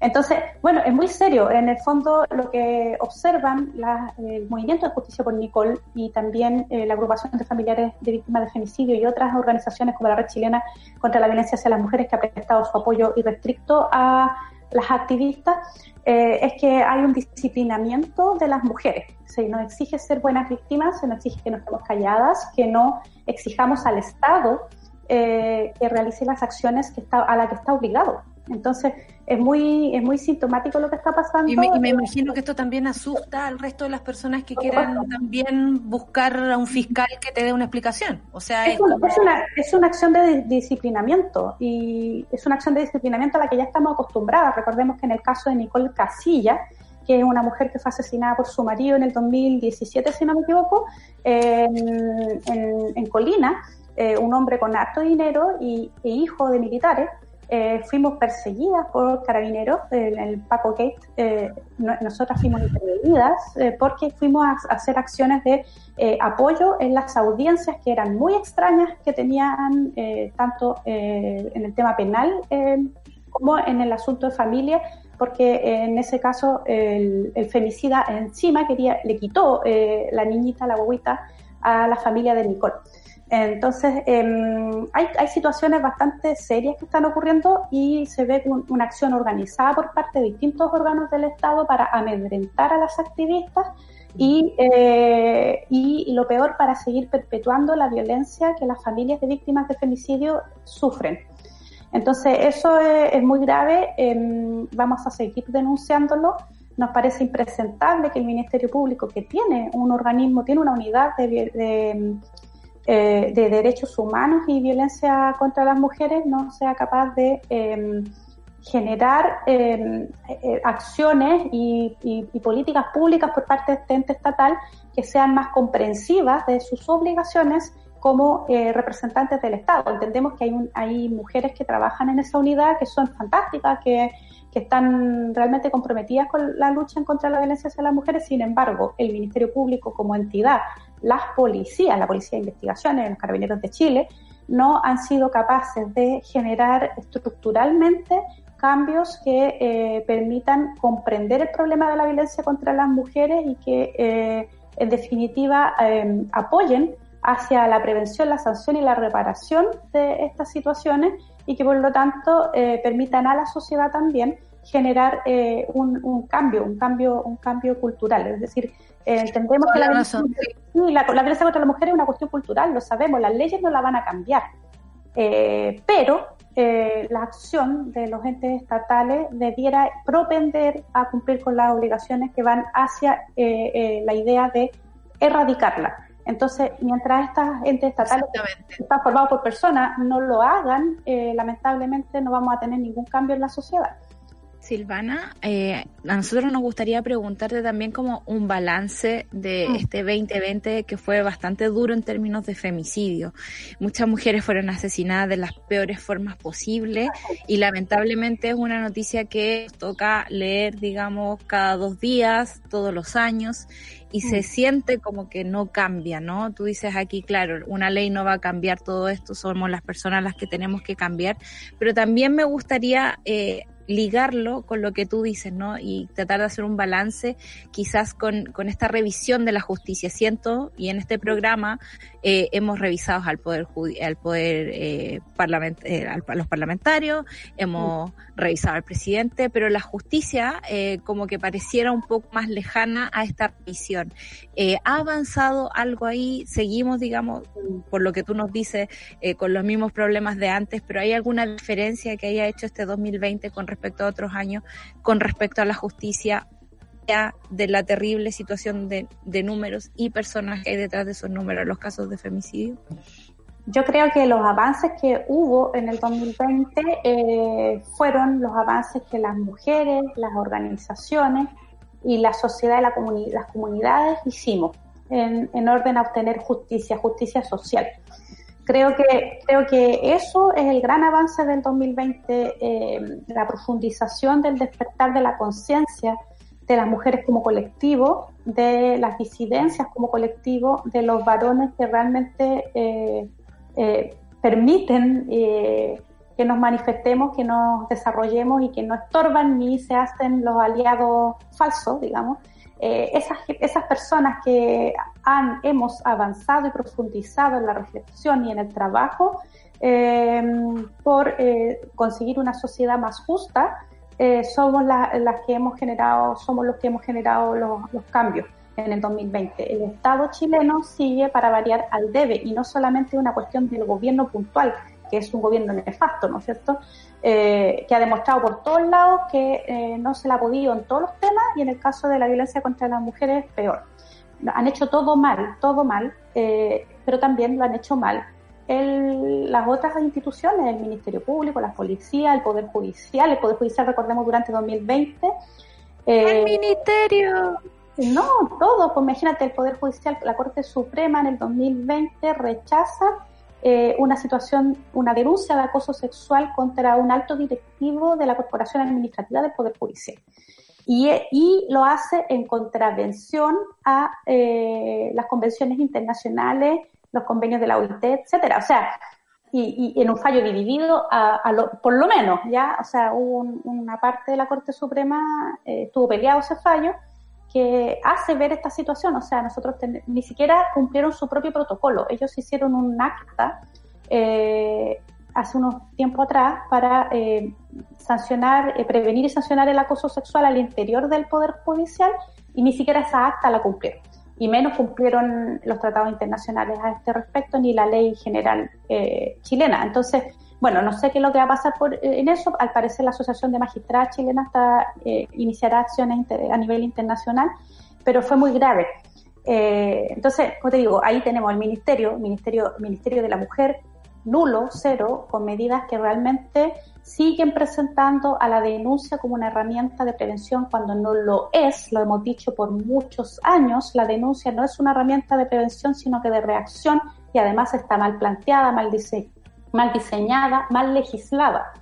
Entonces, bueno, es muy serio. En el fondo, lo que observan la, el Movimiento de Justicia por Nicole y también eh, la agrupación de familiares de víctimas de femicidio y otras organizaciones como la Red Chilena contra la Violencia hacia las Mujeres, que ha prestado su apoyo irrestricto a las activistas, eh, es que hay un disciplinamiento de las mujeres. Se nos exige ser buenas víctimas, se nos exige que no estemos calladas, que no exijamos al Estado eh, que realice las acciones que está, a las que está obligado. Entonces, es muy, es muy sintomático lo que está pasando. Y me, y me imagino que esto también asusta al resto de las personas que quieran también buscar a un fiscal que te dé una explicación. O sea, es, es, una, como... es, una, es una acción de disciplinamiento y es una acción de disciplinamiento a la que ya estamos acostumbradas. Recordemos que en el caso de Nicole Casilla, que es una mujer que fue asesinada por su marido en el 2017, si no me equivoco, en, en, en Colina, eh, un hombre con harto dinero y, e hijo de militares, eh, fuimos perseguidas por carabineros en el Paco Gate. Eh, no, nosotras fuimos intervenidas eh, porque fuimos a, hacer acciones de eh, apoyo en las audiencias que eran muy extrañas, que tenían eh, tanto en el tema penal como en el asunto de familia, porque en ese caso el, el femicida encima quería, le quitó la niñita, la bobita, a la familia de Nicole. Entonces, eh, hay, hay, situaciones bastante serias que están ocurriendo y se ve un, una acción organizada por parte de distintos órganos del Estado para amedrentar a las activistas y, eh, y, lo peor, para seguir perpetuando la violencia que las familias de víctimas de femicidio sufren. Entonces, eso es, muy grave, eh, vamos a seguir denunciándolo. Nos parece impresentable que el Ministerio Público, que tiene un organismo, tiene una unidad de eh, de derechos humanos y violencia contra las mujeres no sea capaz de eh, generar eh, acciones y, políticas públicas por parte de este ente estatal que sean más comprensivas de sus obligaciones como eh, representantes del Estado. Entendemos que hay, un, hay mujeres que trabajan en esa unidad que son fantásticas, que, que están realmente comprometidas con la lucha en contra de la violencia hacia las mujeres. Sin embargo, el Ministerio Público como entidad las policías, la Policía de Investigaciones, los Carabineros de Chile, no han sido capaces de generar estructuralmente cambios que eh, permitan comprender el problema de la violencia contra las mujeres y que, eh, en definitiva, eh, apoyen hacia la prevención, la sanción y la reparación de estas situaciones y que, por lo tanto, eh, permitan a la sociedad también generar un, un, cambio, un cambio, un cambio cultural. Es decir, eh, entendemos que la violencia, sí, la, la violencia, contra la mujer es una cuestión cultural, lo sabemos, las leyes no la van a cambiar. Eh, pero eh, la acción de los entes estatales debiera propender a cumplir con las obligaciones que van hacia la idea de erradicarla. Entonces, mientras estas entes estatales están formados por personas no lo hagan, lamentablemente no vamos a tener ningún cambio en la sociedad. Silvana, eh, a nosotros nos gustaría preguntarte también como un balance de mm. este 2020 que fue bastante duro en términos de femicidio. Muchas mujeres fueron asesinadas de las peores formas posibles y lamentablemente es una noticia que toca leer, digamos, cada dos días, todos los años y mm. se siente como que no cambia, ¿no? Tú dices aquí, claro, una ley no va a cambiar todo esto, somos las personas las que tenemos que cambiar, pero también me gustaría... Eh, ligarlo con lo que tú dices, ¿no? Y tratar de hacer un balance quizás con, con esta revisión de la justicia. Siento, y en este programa eh, hemos revisado al poder al poder eh, parlament eh, a los parlamentarios, hemos revisado al presidente, pero la justicia eh, como que pareciera un poco más lejana a esta revisión. Eh, ¿Ha avanzado algo ahí? Seguimos, digamos, por lo que tú nos dices, eh, con los mismos problemas de antes, pero ¿hay alguna diferencia que haya hecho este 2020 con respecto a otros años, con respecto a la justicia? de la terrible situación de, de números y personas que hay detrás de esos números, los casos de femicidio? Yo creo que los avances que hubo en el 2020 eh, fueron los avances que las mujeres, las organizaciones y la sociedad y la las comunidades hicimos en, en, orden a obtener justicia, justicia social. Creo que, creo que eso es el gran avance del 2020, eh, la profundización del despertar de la conciencia de las mujeres como colectivo, de las disidencias como colectivo, de los varones que realmente eh, eh, permiten que nos manifestemos, que nos desarrollemos y que no estorban ni se hacen los aliados falsos, digamos. Eh, esas, esas personas que han, hemos avanzado y profundizado en la reflexión y en el trabajo eh, por eh, conseguir una sociedad más justa, somos la, las que hemos generado, somos los que hemos generado los, los cambios en el 2020. El Estado chileno sigue para variar al debe y no solamente una cuestión del gobierno puntual, que es un gobierno nefasto, ¿no es cierto? Eh, que ha demostrado por todos lados que eh, no se la ha podido en todos los temas y en el caso de la violencia contra las mujeres peor. Han hecho todo mal, todo mal, eh, pero también lo han hecho mal el, las otras instituciones, el Ministerio Público, la Policía, el Poder Judicial. El Poder Judicial, recordemos, durante 2020. el Ministerio. No, todo. Pues imagínate, el Poder Judicial, la Corte Suprema en el 2020 rechaza eh, una situación, una denuncia de acoso sexual contra un alto directivo de la Corporación Administrativa del Poder Judicial. Y, y lo hace en contravención a eh, las convenciones internacionales, los convenios de la OIT, etcétera. O sea, y, y en un fallo dividido, a, a lo, por lo menos, ya, o sea, un, una parte de la Corte Suprema eh, estuvo peleado ese fallo que hace ver esta situación. O sea, nosotros ni siquiera cumplieron su propio protocolo. Ellos hicieron un acta eh, hace unos tiempo atrás para eh, sancionar, eh, prevenir y sancionar el acoso sexual al interior del Poder Judicial y ni siquiera esa acta la cumplieron. Y menos cumplieron los tratados internacionales a este respecto ni la ley general eh, chilena. Entonces, bueno, no sé qué es lo que va a pasar por, en eso. Al parecer la Asociación de Magistradas Chilena está, eh, iniciará acciones a nivel internacional, pero fue muy grave. Eh, entonces, como te digo, ahí tenemos el Ministerio, Ministerio, Ministerio de la Mujer, nulo, cero, con medidas que realmente siguen presentando a la denuncia como una herramienta de prevención cuando no lo es, lo hemos dicho por muchos años, la denuncia no es una herramienta de prevención, sino que de reacción y además está mal planteada, mal diseñada mal diseñada, mal legislada.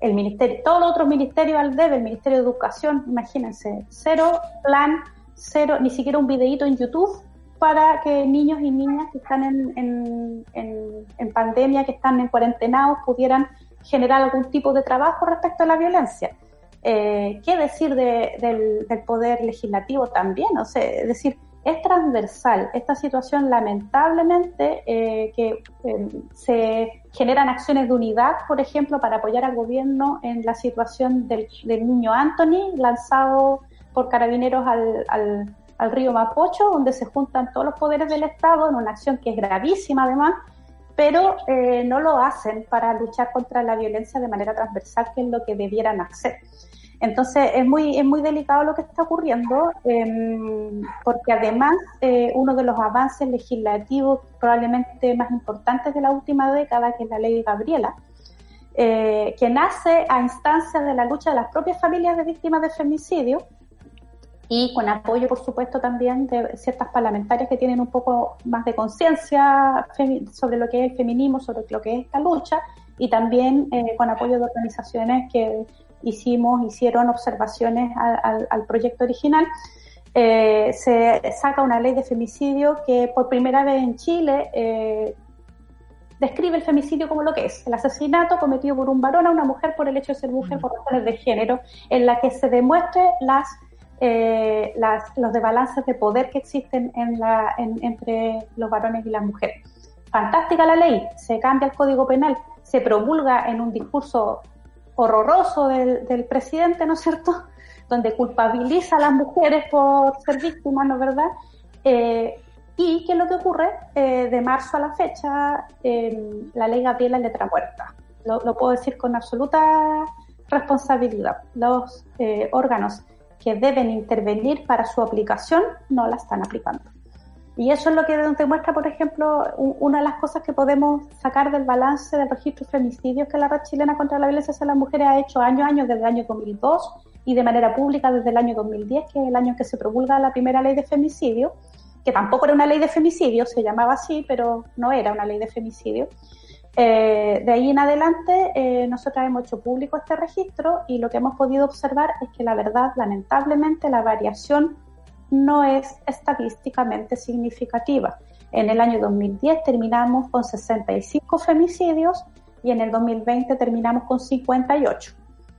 El ministerio, todos los otros ministerios al debe, el Ministerio de Educación, imagínense, cero plan, cero, ni siquiera un videíto en YouTube para que niños y niñas que están en, en, en, en pandemia, que están en cuarentenados, pudieran generar algún tipo de trabajo respecto a la violencia. Eh, ¿Qué decir de, del, del, poder legislativo también? O sea, es decir, es transversal. Esta situación, lamentablemente, eh, que eh, se generan acciones de unidad, por ejemplo, para apoyar al gobierno en la situación del, del niño Anthony, lanzado por carabineros al, al, al, río Mapocho, donde se juntan todos los poderes del Estado en una acción que es gravísima, además, pero eh, no lo hacen para luchar contra la violencia de manera transversal, que es lo que debieran hacer. Entonces es muy, es muy delicado lo que está ocurriendo, eh, porque además eh, uno de los avances legislativos probablemente más importantes de la última década, que es la ley Gabriela, eh, que nace a instancias de la lucha de las propias familias de víctimas de femicidio y con apoyo, por supuesto, también de ciertas parlamentarias que tienen un poco más de conciencia sobre lo que es el feminismo, sobre lo que es esta lucha, y también eh, con apoyo de organizaciones que hicimos, hicieron observaciones al, proyecto original. Eh, se saca una ley de femicidio que por primera vez en Chile eh, describe el femicidio como lo que es, el asesinato cometido por un varón a una mujer por el hecho de ser mujer por razones de género, en la que se demuestre las, eh, los desbalances de poder que existen entre los varones y las mujeres. Fantástica la ley, se cambia el código penal, se promulga en un discurso horroroso del, presidente, ¿no es cierto?, donde culpabiliza a las mujeres por ser víctimas, ¿no es verdad? Eh, y ¿qué es lo que ocurre? Eh, de marzo a la fecha, eh, la ley Gabriela es letra muerta. Lo, lo puedo decir con absoluta responsabilidad. Los eh, órganos que deben intervenir para su aplicación no la están aplicando. Y eso es lo que demuestra, por ejemplo, u- una de las cosas que podemos sacar del balance del registro de femicidios que la red chilena contra la violencia hacia las mujeres ha hecho año a año desde el año 2002 y de manera pública desde el año 2010, que es el año en que se promulga la primera ley de femicidio, que tampoco era una ley de femicidio, se llamaba así, pero no era una ley de femicidio. Eh, de ahí en adelante, eh, nosotros hemos hecho público este registro y lo que hemos podido observar es que la verdad, lamentablemente, la variación no es estadísticamente significativa. En el año 2010 terminamos con 65 femicidios y en el 2020 terminamos con 58,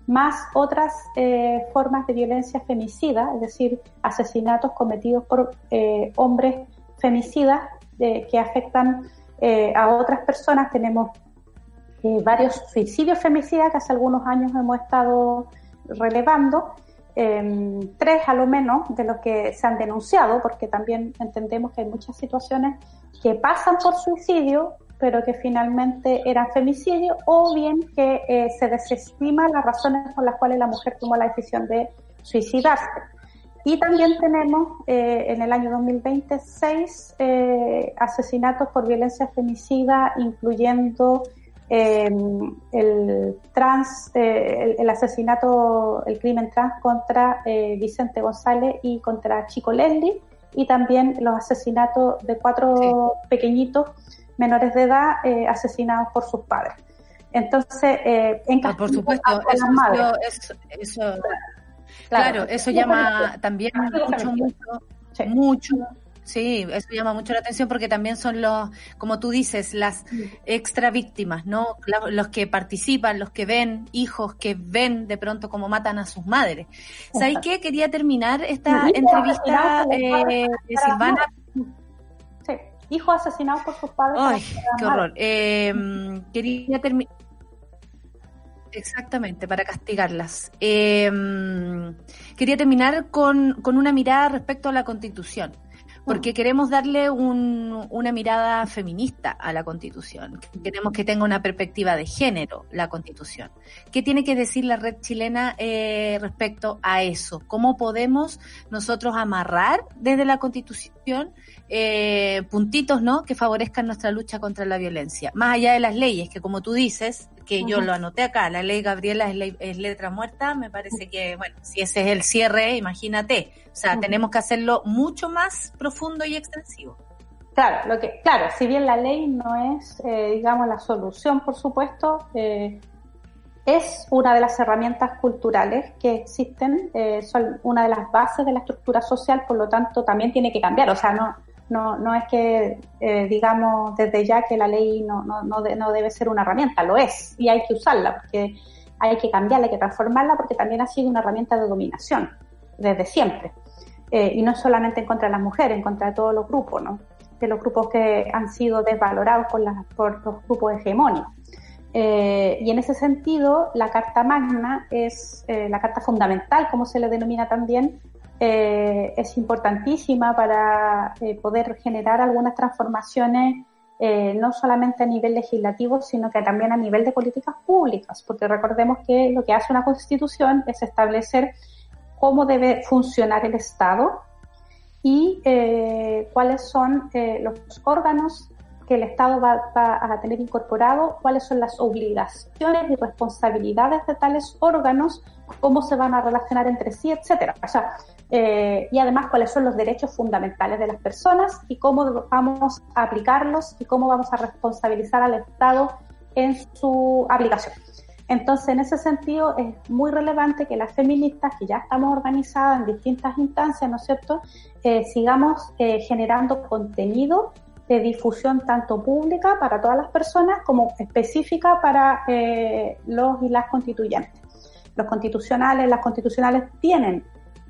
más otras eh, formas de violencia femicida, es decir, asesinatos cometidos por eh, hombres femicidas eh, que afectan eh, a otras personas. Tenemos varios suicidios femicidas que hace algunos años hemos estado relevando eh, tres a lo menos de los que se han denunciado, porque también entendemos que hay muchas situaciones que pasan por suicidio, pero que finalmente eran femicidio, o bien que eh, se desestima las razones por las cuales la mujer tomó la decisión de suicidarse. Y también tenemos eh, en el año 2020 seis eh, asesinatos por violencia femicida, incluyendo eh, el trans, eh, el, el asesinato, el crimen trans contra eh, Vicente González y contra Chico Leslie, y también los asesinatos de cuatro pequeñitos menores de edad eh, asesinados por sus padres. Entonces, eh, en Ah, por castigo supuesto, eso, las madres. eso, eso, Claro. claro, eso llama también Castigo mucho, sí, eso llama mucho la atención porque también son los, como tú dices, las extra víctimas, ¿no? Los que participan, los que ven, hijos que ven de pronto cómo matan a sus madres. ¿Sabes qué? Quería terminar esta entrevista eh, de Silvana. Sí, hijos asesinados por sus padres. Ay, qué horror. Eh, quería terminar. Exactamente, para castigarlas. Eh, quería terminar con, con una mirada respecto a la Constitución, porque queremos darle un- una mirada feminista a la Constitución. Queremos que tenga una perspectiva de género la Constitución. ¿Qué tiene que decir la red chilena eh, respecto a eso? ¿Cómo podemos nosotros amarrar desde la Constitución eh, puntitos ¿no? que favorezcan nuestra lucha contra la violencia? Más allá de las leyes, que como tú dices, que yo lo anoté acá, la ley Gabriela es, ley- es letra muerta, me parece que, bueno, si ese es el cierre, imagínate. O sea, tenemos que hacerlo mucho más profundo y extensivo. Claro, lo que, claro, si bien la ley no es, eh, digamos, la solución, por supuesto, eh, es una de las herramientas culturales que existen, eh, son una de las bases de la estructura social, por lo tanto, también tiene que cambiar. O sea, no, no, no es que, eh, digamos, desde ya que la ley no, no, no, de- no debe ser una herramienta, lo es, y hay que usarla, porque hay que cambiarla, hay que transformarla, porque también ha sido una herramienta de dominación, desde siempre. Eh, y no solamente en contra de las mujeres, en contra de todos los grupos, ¿no? de los grupos que han sido desvalorados por, las- por los grupos hegemónicos. Eh, y en ese sentido, la Carta Magna es la Carta Fundamental, como se le denomina también, eh, es importantísima para eh, poder generar algunas transformaciones, eh, no solamente a nivel legislativo, sino que también a nivel de políticas públicas, porque recordemos que lo que hace una constitución es establecer cómo debe funcionar el Estado y eh, cuáles son eh, los órganos que el Estado va, va a tener incorporado, cuáles son las obligaciones y responsabilidades de tales órganos, cómo se van a relacionar entre sí, etcétera. O sea, eh, y además cuáles son los derechos fundamentales de las personas y cómo vamos a aplicarlos y cómo vamos a responsabilizar al Estado en su aplicación. Entonces, en ese sentido, es muy relevante que las feministas, que ya estamos organizadas en distintas instancias, ¿no es cierto?, eh, sigamos eh, generando contenido de difusión tanto pública para todas las personas como específica para eh, los y las constituyentes. Los constitucionales, las constitucionales tienen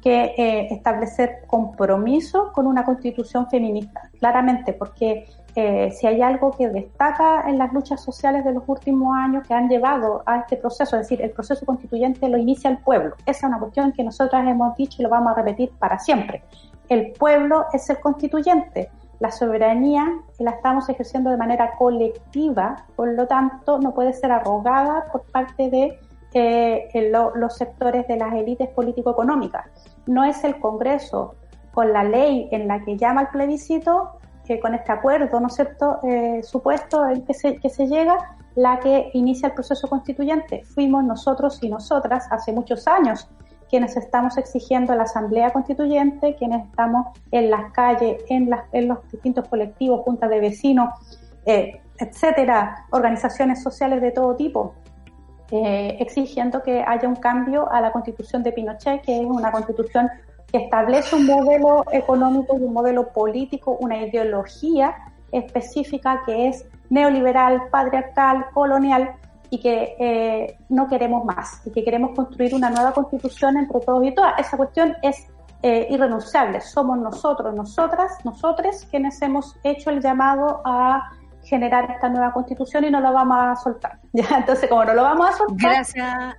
que eh, establecer compromisos con una constitución feminista, claramente, porque eh, si hay algo que destaca en las luchas sociales de los últimos años que han llevado a este proceso, es decir, el proceso constituyente lo inicia el pueblo. Esa es una cuestión que nosotras hemos dicho y lo vamos a repetir para siempre. El pueblo es el constituyente. La soberanía la estamos ejerciendo de manera colectiva, por lo tanto, no puede ser arrogada por parte de eh, lo, los sectores de las élites político-económicas. No es el Congreso con la ley en la que llama al plebiscito que con este acuerdo, ¿no es cierto?, eh, supuesto se, que se llega, la que inicia el proceso constituyente. Fuimos nosotros y nosotras hace muchos años quienes estamos exigiendo la Asamblea Constituyente, quienes estamos en las calles, en, las, en los distintos colectivos, juntas de vecinos, eh, etcétera, organizaciones sociales de todo tipo, eh, exigiendo que haya un cambio a la constitución de Pinochet, que es una constitución que establece un modelo económico y un modelo político, una ideología específica que es neoliberal, patriarcal, colonial y que eh, no queremos más y que queremos construir una nueva constitución entre todos y todas. Esa cuestión es eh, irrenunciable. Somos nosotros, nosotras, nosotres quienes hemos hecho el llamado a generar esta nueva constitución y no lo vamos a soltar. ¿ya? Entonces, como no lo vamos a soltar, Gracias.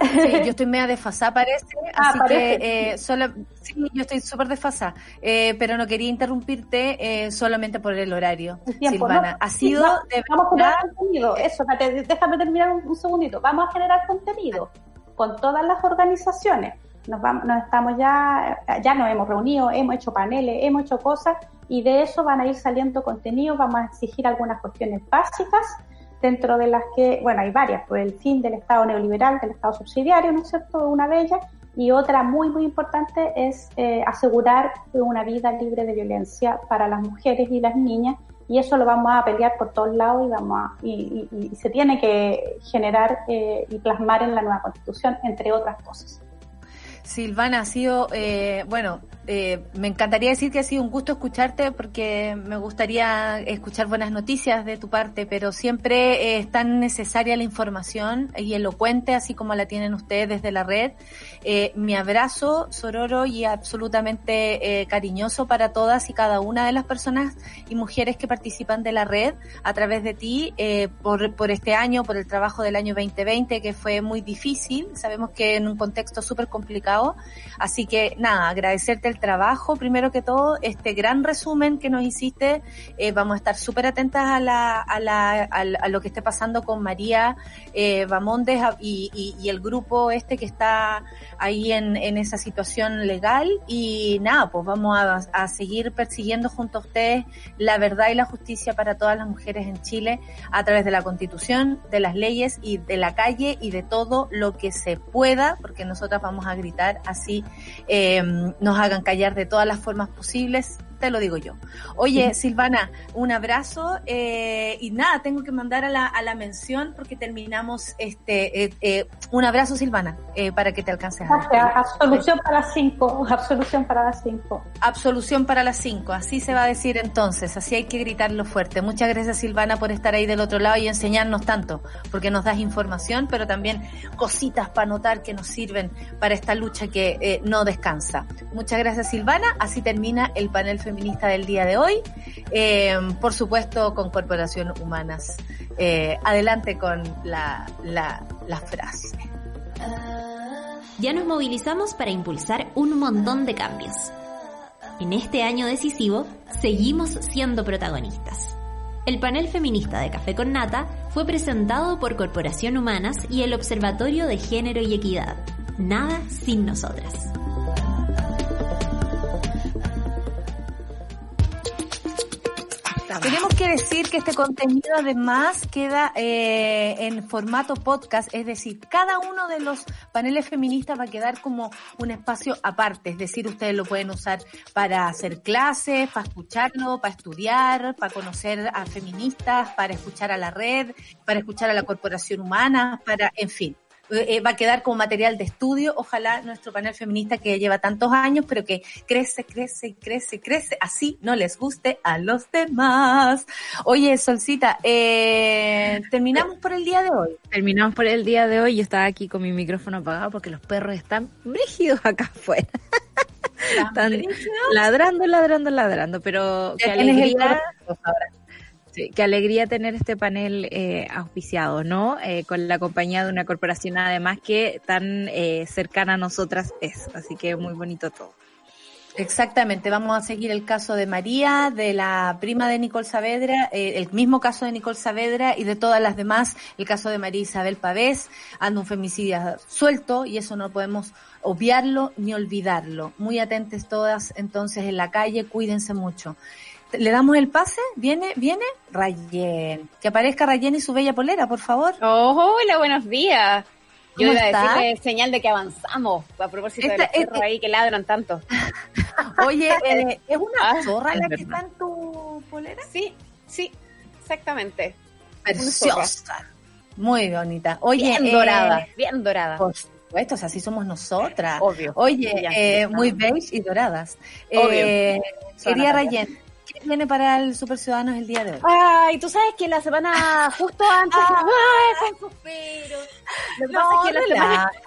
Sí, yo estoy media desfasada, parece, Ah, así parece, que eh, solo, sí, yo estoy súper desfasada, eh, pero no quería interrumpirte eh, solamente por el horario, el tiempo, Silvana. ¿no? Ha sido de vamos a generar contenido. Eso, déjame terminar un, un segundito. Vamos a generar contenido con todas las organizaciones. Nos, vamos, nos estamos ya, ya nos hemos reunido, hemos hecho paneles, hemos hecho cosas y de eso van a ir saliendo contenidos. Vamos a exigir algunas cuestiones básicas dentro de las que, bueno, hay varias, pues el fin del Estado neoliberal, del Estado subsidiario, ¿no es cierto? Una de ellas. Y otra muy, muy importante es eh, asegurar una vida libre de violencia para las mujeres y las niñas. Y eso lo vamos a pelear por todos lados y, vamos a- y, y- y se tiene que generar eh, y plasmar en la nueva constitución, entre otras cosas. Silvana, ha sido, eh, bueno, eh, me encantaría decir que ha sido un gusto escucharte porque me gustaría escuchar buenas noticias de tu parte, pero siempre eh, es tan necesaria la información y elocuente, así como la tienen ustedes desde la red. Eh, mi abrazo, Sororo, y absolutamente eh, cariñoso para todas y cada una de las personas y mujeres que participan de la red a través de ti por, por este año, por el trabajo del año 2020, que fue muy difícil. Sabemos que en un contexto súper complicado. Así que nada, agradecerte el trabajo, primero que todo, este gran resumen que nos hiciste. Eh, vamos a estar súper atentas a, la, a, la, a, lo que esté pasando con María eh, y el grupo este que está ahí en, en esa situación legal. Y nada, pues vamos a, a seguir persiguiendo junto a ustedes la verdad y la justicia para todas las mujeres en Chile a través de la constitución, de las leyes y de la calle y de todo lo que se pueda, porque nosotras vamos a gritar así eh, nos hagan callar de todas las formas posibles. Te lo digo yo. Oye, Silvana, un abrazo eh, y nada, tengo que mandar a la, a la mención porque terminamos este eh, eh, un abrazo, Silvana, para que te alcances a Gracias. Absolución para las cinco. Absolución para las cinco. Absolución para las 5, así se va a decir entonces, así hay que gritarlo fuerte. Muchas gracias Silvana por estar ahí del otro lado y enseñarnos tanto, porque nos das información, pero también cositas para notar que nos sirven para esta lucha que no descansa. Muchas gracias Silvana, así termina el panel feminista del día de hoy, eh, por supuesto con Corporación Humanas. Eh, adelante con la, la, la frase. Ya nos movilizamos para impulsar un montón de cambios. En este año decisivo, seguimos siendo protagonistas. El panel feminista de Café con Nata fue presentado por Corporación Humanas y el Observatorio de Género y Equidad. Nada sin nosotras. Tenemos que decir que este contenido además queda eh, en formato podcast, es decir, cada uno de los paneles feministas va a quedar como un espacio aparte, es decir, ustedes lo pueden usar para hacer clases, para escucharlo, para estudiar, para conocer a feministas, para escuchar a la red, para escuchar a la corporación humana, para, en fin. Eh, eh, va a quedar como material de estudio. Ojalá nuestro panel feminista que lleva tantos años, pero que crece, crece, crece, crece, así no les guste a los demás. Oye, Solcita, eh, terminamos por el día de hoy. Terminamos por el día de hoy. Yo estaba aquí con mi micrófono apagado porque los perros están brígidos acá afuera. Están ladrando, ladrando, ladrando, pero el alegría, ahora. Sí, qué alegría tener este panel eh, auspiciado, ¿no? Eh, con la compañía de una corporación además que tan eh, cercana a nosotras es, así que muy bonito todo. Exactamente, vamos a seguir el caso de María, de la prima de Nicole Saavedra, eh, el mismo caso de Nicole Saavedra y de todas las demás, el caso de María Isabel Pavés, anda un femicidio suelto y eso no podemos obviarlo ni olvidarlo. Muy atentes todas entonces en la calle, cuídense mucho. ¿Le damos el pase? ¿Viene? ¿Viene? Rayen. Que aparezca Rayen y su bella polera, por favor. Oh, hola, buenos días. Yo ¿Cómo iba a está? decirle señal de que avanzamos, a propósito de Esta- los perros este- ahí que ladran tanto. Oye, eh, ¿es una Ah, zorra la es que verdad. está en tu polera? Sí, sí, exactamente. Preciosa. Muy bonita. Oye, bien eh, dorada, bien dorada. Por supuesto, o sea, así somos nosotras. Obvio. Oye, Ya, eh, muy beige y doradas. Obvio. Eh, quería. Rayen, ¿qué viene para el Super Ciudadanos el día de hoy? Ay, tú sabes que la semana justo antes. Ay, suspiro. Lo que No, pasa es que la semana.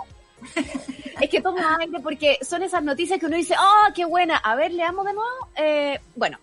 Es que tomo aire porque son esas noticias que uno dice, ¡oh, qué buena! A ver, leamos de nuevo. Eh, bueno,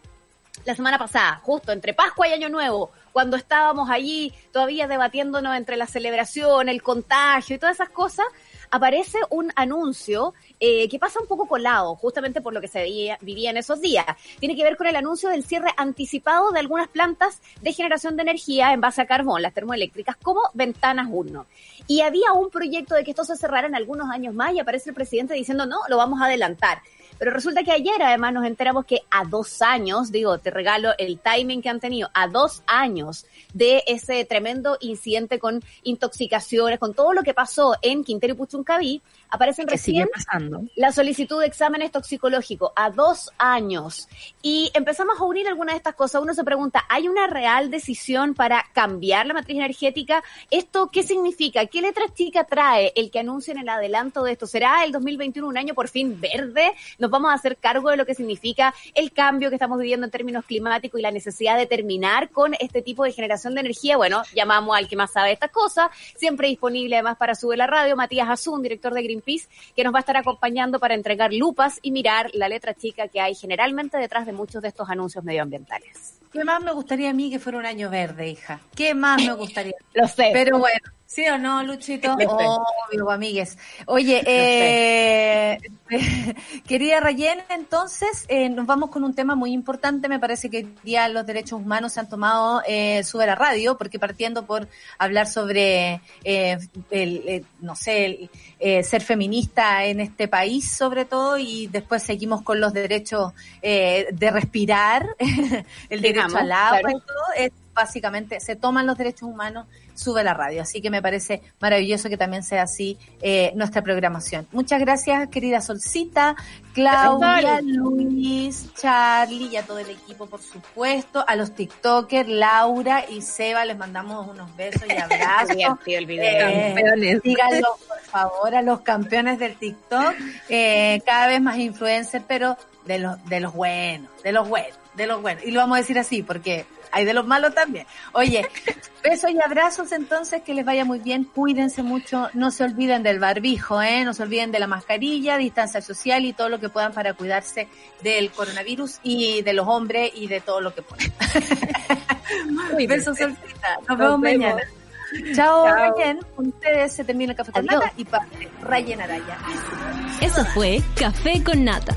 la semana pasada, justo entre Pascua y Año Nuevo, cuando estábamos allí todavía debatiéndonos entre la celebración, el contagio y todas esas cosas, aparece un anuncio eh, que pasa un poco colado, justamente por lo que se veía- vivía en esos días. Tiene que ver con el anuncio del cierre anticipado de algunas plantas de generación de energía en base a carbón, las termoeléctricas, como Ventanas 1. Y había un proyecto de que esto se cerrara en algunos años más y aparece el presidente diciendo, no, lo vamos a adelantar. Pero resulta que ayer además nos enteramos que a dos años, digo, te regalo el timing que han tenido, a dos años de ese tremendo incidente con intoxicaciones, con todo lo que pasó en Quintero y Puchuncaví, aparecen recién pasando. la solicitud de exámenes toxicológicos a dos años. Y empezamos a unir algunas de estas cosas. Uno se pregunta, ¿hay una real decisión para cambiar la matriz energética? ¿Esto qué significa? ¿Qué letra chica trae el que anuncien el adelanto de esto? ¿Será el 2021 un año por fin verde? ¿Nos vamos a hacer cargo de lo que significa el cambio que estamos viviendo en términos climáticos y la necesidad de terminar con este tipo de generación de energía? Bueno, llamamos al que más sabe de estas cosas, siempre disponible además para Sube la Radio, Matías Azun, director de Greenpeace, que nos va a estar acompañando para entregar lupas y mirar la letra chica que hay generalmente detrás de muchos de estos anuncios medioambientales. ¿Qué más me gustaría a mí que fuera un año verde, hija? ¿Qué más me gustaría? Lo sé. Pero bueno, ¿sí o no, Luchito? Sé. Obvio, amigues. Oye, eh, querida Rayen, entonces eh, nos vamos con un tema muy importante. Me parece que hoy día los derechos humanos se han tomado eh, sube la radio, porque partiendo por hablar sobre, eh, el, eh, no sé, el, eh, ser feminista en este país sobre todo, y después seguimos con los derechos eh, de respirar, el derecho al agua claro. y todo, básicamente se toman los derechos humanos, sube la radio. Así que me parece maravilloso que también sea así eh, nuestra programación. Muchas gracias, querida Solcita, Claudia. Luis, Charlie y a todo el equipo, por supuesto, a los TikTokers, Laura y Seba, les mandamos unos besos y abrazos. El video. Eh, Campeones. díganlo, por favor, a los campeones del TikTok, eh, cada vez más influencers, pero de los, de los buenos, de los buenos, de los buenos. Y lo vamos a decir así, porque hay de los malos también. Oye, besos y abrazos entonces, que les vaya muy bien, cuídense mucho, no se olviden del barbijo, ¿eh? no se olviden de la mascarilla, distancia social y todo lo que puedan para cuidarse del coronavirus y de los hombres y de todo lo que puedan. besos, Solcita. Nos, vemos vemos. mañana. Chao, Chao. Rayen. Con ustedes se termina el café con Adiós. nata y parte Rayen Araya. Eso fue Café con Nata.